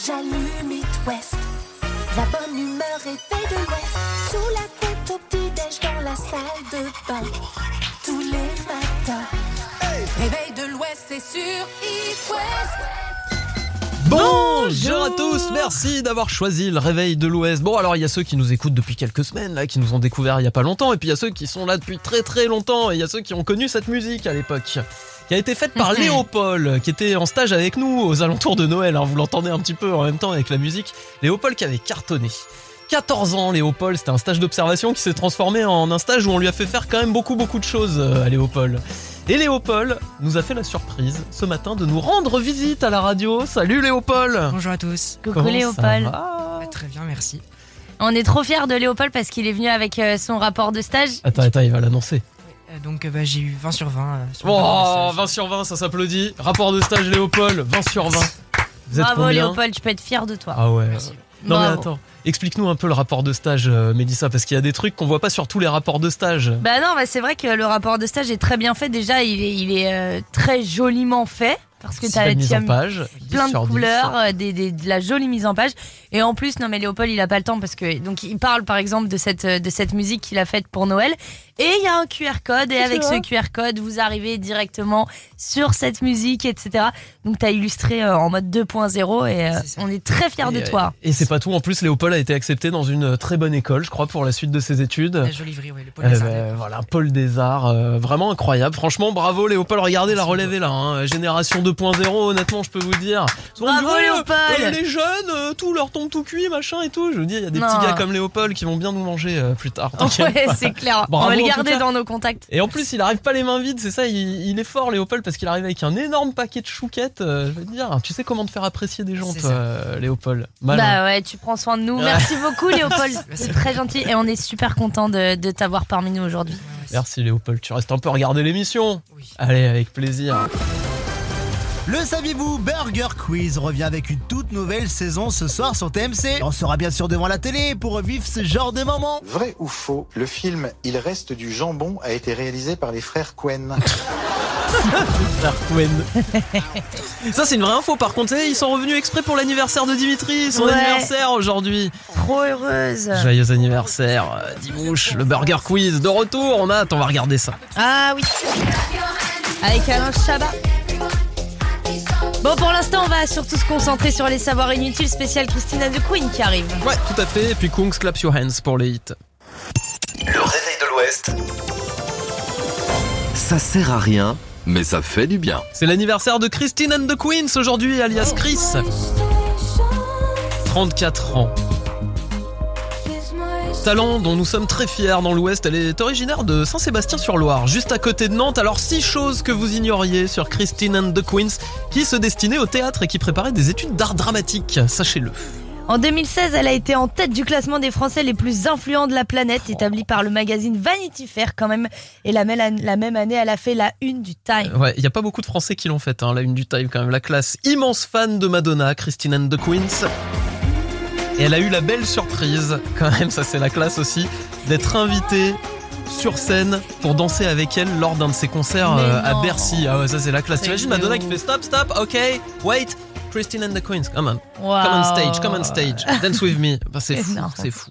J'allume It West. La bonne humeur réveille de l'Ouest. Sous la couette au petit-déj dans la salle de bain. Tous les matins. Réveil de l'Ouest, c'est sur It West. Bonjour à tous, merci d'avoir choisi le réveil de l'Ouest. Bon alors il y a ceux qui nous écoutent depuis quelques semaines, là, qui nous ont découvert il y a pas longtemps, et puis il y a ceux qui sont là depuis très très longtemps, et il y a ceux qui ont connu cette musique à l'époque, qui a été faite par Léopold, qui était en stage avec nous aux alentours de Noël, hein, vous l'entendez un petit peu en même temps avec la musique. Léopold qui avait cartonné. 14 ans Léopold, c'était un stage d'observation qui s'est transformé en un stage où on lui a fait faire quand même beaucoup beaucoup de choses euh, à Léopold. Et Léopold nous a fait la surprise ce matin de nous rendre visite à la radio. Salut Léopold Bonjour à tous. Coucou Comment ça Léopold. va Ouais, Très bien, merci. On est trop fiers de Léopold parce qu'il est venu avec euh, son rapport de stage. Attends, attends, il va l'annoncer. Euh, donc bah, j'ai eu 20 sur 20. euh, sur le Oh, message. 20 sur 20, ça s'applaudit. Rapport de stage Léopold, 20 sur 20. Vous êtes Bravo Léopold, tu peux être fier de toi. Ah ouais. Non mais attends, explique-nous un peu le rapport de stage, euh, Mélissa, parce qu'il y a des trucs qu'on voit pas sur tous les rapports de stage. Bah non, bah c'est vrai que le rapport de stage est très bien fait. Déjà, il est, il est euh, très joliment fait. Parce que tu as en page, 10 plein de sur 10. couleurs, euh, des, des- de la jolie mise en page. Et en plus, non mais Léopold, il a pas le temps parce que donc il parle par exemple de cette de cette musique qu'il a faite pour Noël. Et il y a un QR code et avec ce QR code, vous arrivez directement sur cette musique, etc. Donc t'as illustré euh, en mode 2.0 et euh, on est très fiers de Et, toi. Et c'est pas tout, en plus Léopold a été accepté dans une euh, très bonne école, je crois, pour la suite de ses études. La jolie vrille, ouais, le Paul Euh, des Arts. bah, voilà, Paul des Arts, euh, vraiment incroyable. Franchement, bravo Léopold, regardez la relève est là. hein. Génération 2.0, honnêtement, je peux vous dire. Bravo, Léopold. euh, Les jeunes, euh, tout leur tombe tout cuit, machin et tout. Je vous dis, il y a des Non. petits gars comme Léopold qui vont bien nous manger euh, plus tard. Ouais, c'est clair. Bravo, cas. dans nos contacts. Et en plus, il arrive pas les mains vides, c'est ça, il, il est fort Léopold parce qu'il arrive avec un énorme paquet de chouquettes. euh, je veux dire, tu sais comment te faire apprécier des gens, toi, euh, Léopold? Malin. Bah ouais, tu prends soin de nous. Ouais. Merci beaucoup Léopold. C'est très gentil et on est super content de, de t'avoir parmi nous aujourd'hui. Merci Léopold, tu restes un peu regarder l'émission. Allez, avec plaisir. Le saviez-vous Burger Quiz revient avec une toute nouvelle saison ce soir sur TMC. On sera bien sûr devant la télé pour revivre ce genre de moments. Vrai ou faux, le film Il reste du jambon a été réalisé par les frères Cohen. Frère Cohen. Ça, c'est une vraie info. Par contre, sais, ils sont revenus exprès pour l'anniversaire de Dimitri. Son Ouais. anniversaire aujourd'hui. Trop heureuse. Joyeux anniversaire, euh, Dimouche. Le Burger Quiz de retour. On a hâte, on va regarder ça. Ah oui. Avec Alain Chabat. Bon, pour l'instant, on va surtout se concentrer sur les savoirs inutiles spécial Christina de Queen qui arrive. Ouais, tout à fait. Et puis Kungs Clap Your Hands pour les hits. Le réveil de l'Ouest. Ça sert à rien, mais ça fait du bien. C'est l'anniversaire de Christine and the Queens aujourd'hui, alias Chris. 34 ans. Talent dont nous sommes très fiers dans l'Ouest, elle est originaire de Saint-Sébastien-sur-Loire, juste à côté de Nantes. Alors six choses que vous ignoriez sur Christine and the Queens, qui se destinait au théâtre et qui préparait des études d'art dramatique, sachez-le. En 2016, elle a été en tête du classement des Français les plus influents de la planète, établi par le magazine Vanity Fair quand même. Et la même, la même année, elle a fait la une du Time. Ouais, il n'y a pas beaucoup de Français qui l'ont faite, hein, la une du Time quand même, la classe. Immense fan de Madonna, Christine and the Queens. Et elle a eu la belle surprise, quand même, ça c'est la classe aussi, d'être invitée sur scène pour danser avec elle lors d'un de ses concerts euh, à. Bercy. Ah ouais, ça c'est la classe. T'imagines Madonna qui fait stop, stop, ok, wait. Christine and the Queens, come on. Wow. Come on stage, come on stage. Dance with me. Bah, c'est fou, c'est fou.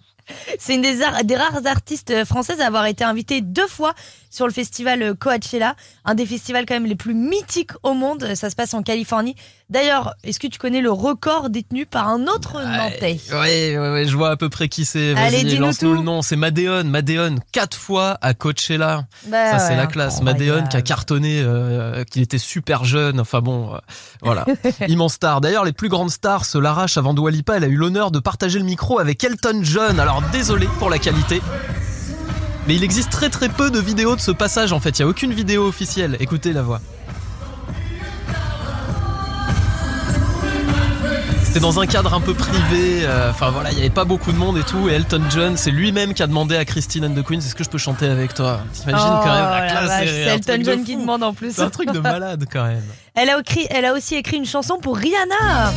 C'est une des, des rares artistes françaises à avoir été invitée deux fois sur le festival Coachella, un des festivals quand même les plus mythiques au monde. Ça se passe en Californie. D'ailleurs, est-ce que tu connais le record détenu par un autre Nantais? ouais, ouais, je vois à peu près qui c'est. Allez, lance-nous tout. le nom. C'est Madéon. Madéon, quatre fois à Coachella. Bah ça, c'est la classe. incroyable. Madéon qui a cartonné, euh, qu'il était super jeune. Enfin bon, euh, voilà. Immense star. D'ailleurs, les plus grandes stars se l'arrachent avant Dua Lipa. Elle a eu l'honneur de partager le micro avec Elton John. Alors, désolé pour la qualité. Mais il existe très très peu de vidéos de ce passage en fait. Il n'y a aucune vidéo officielle. Écoutez la voix. C'était dans un cadre un peu privé, euh, enfin voilà, il n'y avait pas beaucoup de monde et tout. Et Elton John, c'est lui-même qui a demandé à Christine and the Queens Est-ce que je peux chanter avec toi? T'imagines Oh quand même la la classe c'est Elton John qui demande en plus. C'est un truc de malade quand même. Elle a, écrit, elle a aussi écrit une chanson pour Rihanna.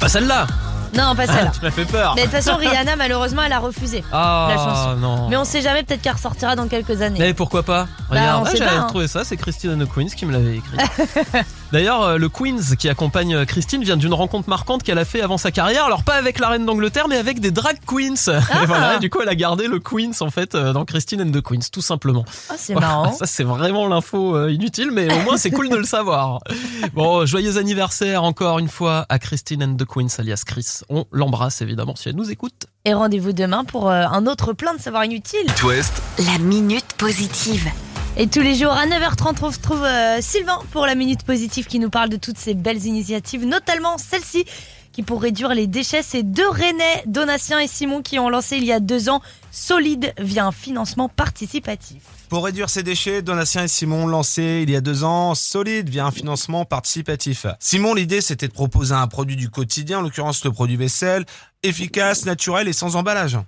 Pas celle-là Non, pas celle-là. Tu m'as fait peur. Mais de toute façon, Rihanna, malheureusement, elle a refusé Ah, la chanson. non. Mais on sait jamais, peut-être qu'elle ressortira dans quelques années. Mais pourquoi pas Bah, Regarde, on sait j'avais pas, hein. retrouvé ça, c'est Christine and the Queens qui me l'avait écrit. D'ailleurs, euh, le Queens qui accompagne euh, Christine vient d'une rencontre marquante qu'elle a fait avant sa carrière. Alors pas avec la reine d'Angleterre, mais avec des drag queens. Ah. Et voilà, et du coup, elle a gardé le Queens en fait euh, dans Christine and the Queens, tout simplement. Oh, c'est Voilà, marrant. Ça, c'est vraiment l'info inutile, mais au moins c'est cool de le savoir. Bon, joyeux anniversaire encore une fois à Christine and the Queens, alias Chris. On l'embrasse évidemment si elle nous écoute. Et rendez-vous demain pour un autre plein de savoir inutile. It West, La minute positive. Et tous les jours à 9h30, on retrouve euh, Sylvain pour la Minute Positive qui nous parle de toutes ces belles initiatives, notamment celle-ci qui pour réduire les déchets, c'est deux Rennais, Donatien et Simon qui ont lancé il y a deux ans Solide via un financement participatif. Pour réduire ces déchets, Donatien et Simon ont lancé il y a deux ans Solide via un financement participatif. Simon, l'idée c'était de proposer un produit du quotidien, en l'occurrence le produit vaisselle, efficace, naturel et sans emballage.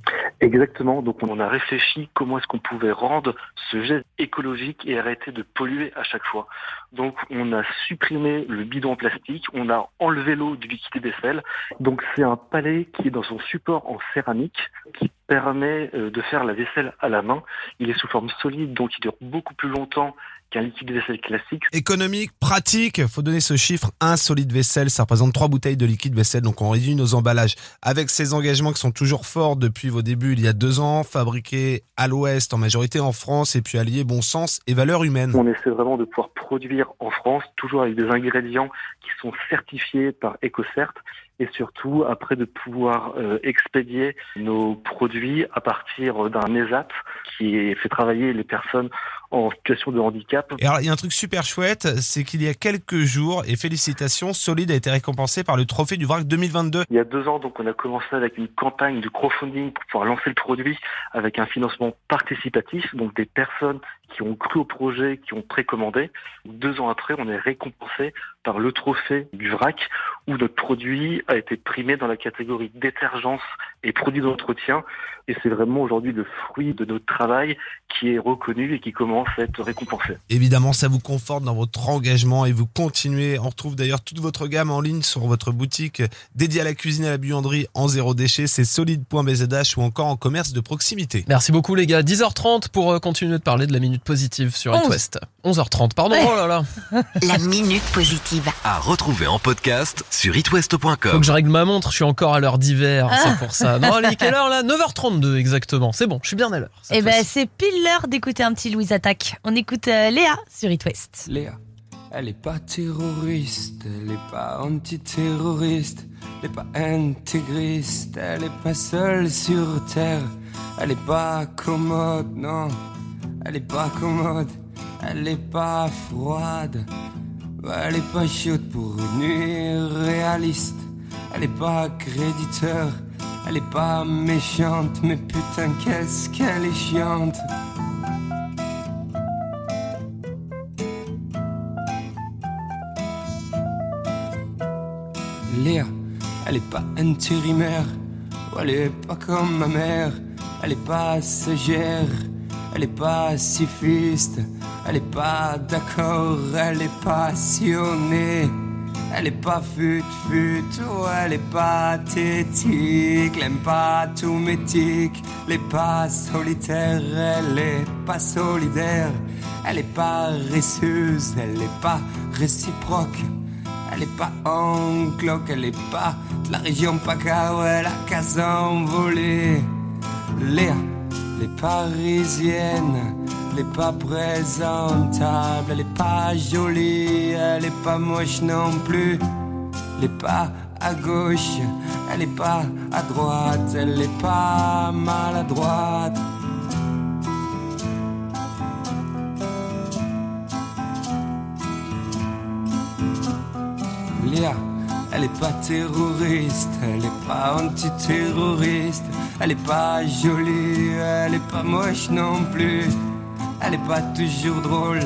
Exactement, donc on a réfléchi comment est-ce qu'on pouvait rendre ce geste écologique et arrêter de polluer à chaque fois. Donc on a supprimé le bidon en plastique, on a enlevé l'eau du liquide vaisselle. Donc c'est un palais qui est dans son support en céramique qui permet euh, de faire la vaisselle à la main. Il est sous forme solide, donc il dure beaucoup plus longtemps qu'un liquide vaisselle classique. Économique, pratique, faut donner ce chiffre, un solide vaisselle, ça représente trois bouteilles de liquide vaisselle, donc on réduit nos emballages. Avec ces engagements qui sont toujours forts depuis vos débuts il y a deux ans, fabriqués à l'ouest, en majorité en France, et puis alliés bon sens et valeurs humaines. On essaie vraiment de pouvoir produire en France, toujours avec des ingrédients qui sont certifiés par EcoCert, et surtout après de pouvoir euh, expédier nos produits à partir d'un ESAT qui fait travailler les personnes en situation de handicap. Et alors, il y a un truc super chouette, c'est qu'il y a quelques jours, et félicitations, Solide a été récompensé par le trophée du VRAC 2022. Il y a deux ans, donc, on a commencé avec une campagne de crowdfunding pour pouvoir lancer le produit avec un financement participatif, donc des personnes qui ont cru au projet, qui ont précommandé. Deux ans après, on est récompensé par le trophée du VRAC où notre produit a été primé dans la catégorie détergence et produits d'entretien. Et c'est vraiment aujourd'hui le fruit de notre travail qui est reconnu et qui commence à être récompensé. Évidemment, ça vous conforte dans votre engagement et vous continuez. On retrouve d'ailleurs toute votre gamme en ligne sur votre boutique dédiée à la cuisine et à la buanderie en zéro déchet. C'est solide.bzh ou encore en commerce de proximité. Merci beaucoup les gars. 10h30 pour euh, continuer de parler de la minute positive sur It 11. West. 11h30, pardon. Ouais. Oh là là. La minute positive. à retrouver en podcast sur Faut itwest.com. que je règle ma montre, je suis encore à l'heure d'hiver, Ah. c'est pour ça. Non, allez, quelle heure là? 9h32 exactement. C'est bon, je suis bien à l'heure. Et ben c'est pile l'heure d'écouter un petit Louise Attaque. On écoute euh, Léa sur It West. Léa, elle est pas terroriste, elle est pas antiterroriste, elle est pas intégriste, elle est pas seule sur terre, elle est pas commode, non, elle est pas commode, elle est pas froide, elle est pas chaude pour une nuit réaliste, elle est pas créditeur, elle est pas méchante, mais putain qu'est-ce qu'elle est chiante. Léa, elle est pas intérimaire, elle est pas comme ma mère, elle est pas sagère, elle est pas pacifiste, elle est pas d'accord, elle est passionnée, elle est pas fut-fut, ou elle est pathétique, elle aime pas tout métique, elle est pas solitaire, elle est pas solidaire, elle est pas récieuse, elle est pas réciproque. Elle est pas anglo, elle est pas de la région PACA, ouais, elle a qu'à s'envoler. Léa, elle est parisienne, elle est pas présentable, elle est pas jolie, elle est pas moche non plus. Elle est pas à gauche, elle est pas à droite, elle est pas maladroite. Léa, elle est pas terroriste, elle est pas antiterroriste, elle est pas jolie, elle est pas moche non plus, elle est pas toujours drôle,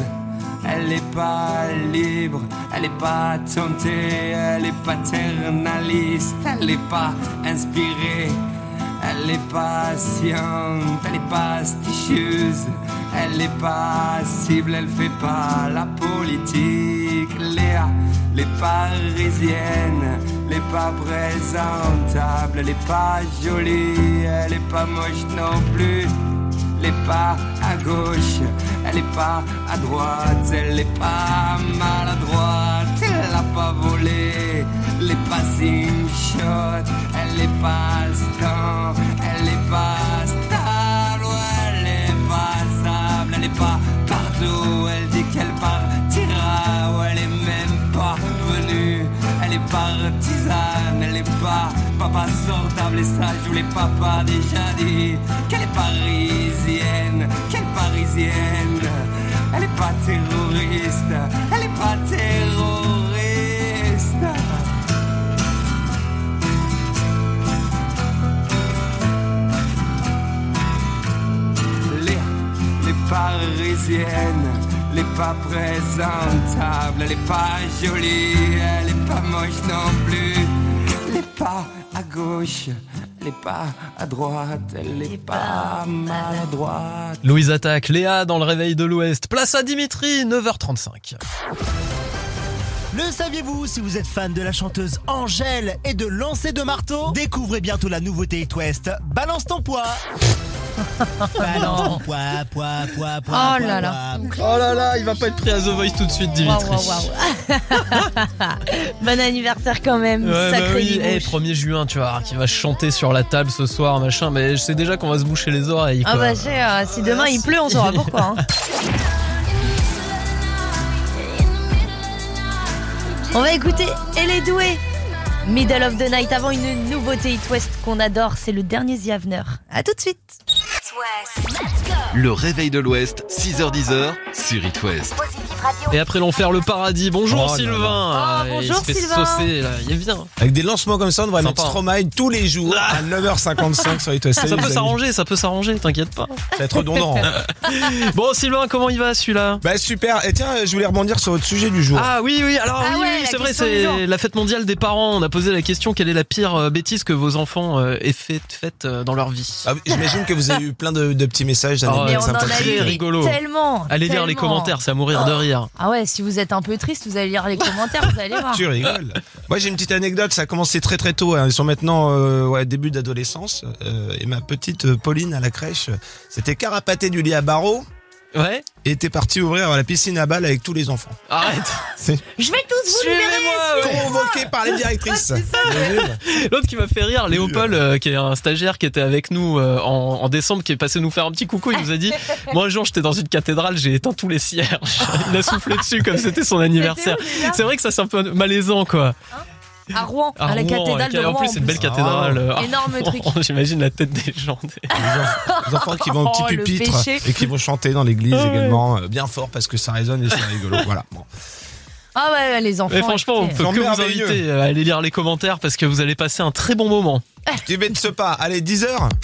elle est pas libre, elle est pas tentée, elle est paternaliste, elle est pas inspirée. Elle est patiente, elle est pasticieuse, elle est passible, elle fait pas la politique. Léa, les parisiennes, les pas présentables, elle est pas jolie, elle est pas moche non plus. Elle est pas à gauche, elle est pas à droite, elle est pas maladroite, elle a pas volé, elle est pas shot, elle est pas stan, elle est pas stable, elle est pas stable, elle est pas partout, elle dit qu'elle partira, ouais, elle est même pas venue, elle est partisane, elle est pas papa sortable et ça je vous l'ai papa déjà dit qu'elle est parisienne, qu'elle parisienne, elle est pas terroriste, elle est pas terroriste. Les, les parisiennes, elle est pas présentable, elle est pas jolie, elle est pas moche non plus. Elle est pas à gauche, elle est pas à droite, elle est pas maladroite. Louise attaque, Léa dans le réveil de l'Ouest. Place à Dimitri, 9h35. Le saviez-vous si vous êtes fan de la chanteuse Angèle et de lancer de marteau Découvrez bientôt la nouveauté It West. Balance ton poids Poids. Oh là là. Oh là là, il va pas être pris à The Voice tout de suite, Dimitri. Bon anniversaire quand même, Ouais, bah sacré oui, dimanche. eh, 1er juin, tu vois, qui va chanter sur la table ce soir, machin, mais je sais déjà qu'on va se boucher les oreilles. Ah bah c'est, euh, si demain il pleut, on saura pourquoi. hein. On va écouter Elle est douée. Middle of the Night avant une nouveauté It West qu'on adore, c'est le dernier The Avener. À tout de suite. Le réveil de l'Ouest, 6h10 sur It West. Et après l'enfer, le paradis. Bonjour Oh Sylvain. Ah, Oh, il bonjour, fait Sylvain. saucer, là. Il est bien. Avec des lancements comme ça, on devrait mettre Stromae tous les jours à 9h55 sur It West. Ça peut s'arranger, ça peut s'arranger, t'inquiète pas. Ça va être redondant. Bon Sylvain, comment il va celui-là? Bah super. Et tiens, je voulais rebondir sur votre sujet du jour. Ah oui, oui, alors Ah oui, ouais, oui, la c'est vrai, c'est la fête mondiale des parents. On a posé la question quelle est la pire euh, bêtise que vos enfants euh, aient fait, faite euh, dans leur vie? Ah, J'imagine que vous avez eu plein de, de petits messages. Ouais, Mais on d'anecdotes en a eu rigolo. tellement. Allez lire les commentaires, c'est à mourir de rire. Ah ouais, si vous êtes un peu triste, vous allez lire les commentaires, vous allez voir. Tu rigoles. Moi, j'ai une petite anecdote. Ça a commencé très très tôt. hein. Ils sont maintenant euh, ouais, début d'adolescence. Euh, et ma petite euh, Pauline à la crèche, c'était carapaté du lit à barreaux Ouais et était parti ouvrir la piscine à balles avec tous les enfants. Arrête Je vais tous vous libérer. Suivez-moi ouais. convoqué par les directrices. T'imagines L'autre qui m'a fait rire, Léopold, euh, qui est un stagiaire qui était avec nous euh, en, en décembre, qui est passé nous faire un petit coucou, il nous a dit Moi un jour j'étais dans une cathédrale, j'ai éteint tous les cierges. Il a soufflé dessus comme c'était son anniversaire. C'est vrai que ça c'est un peu malaisant quoi. À Rouen, à, À la Rouen, cathédrale et de en Rouen. plus c'est une belle cathédrale. euh, à Énorme Rouen. truc. J'imagine la tête des gens. des- Les enfants qui vont au petit Oh, le pupitre et qui vont chanter dans l'église Ah ouais. également, euh, bien fort parce que ça résonne et c'est rigolo. Voilà. Bon. Ah ouais, les enfants. Mais franchement, on peut que vous inviter à aller lire les commentaires parce que vous allez passer un très bon moment. Tu mets de ce pas. Allez, 10h.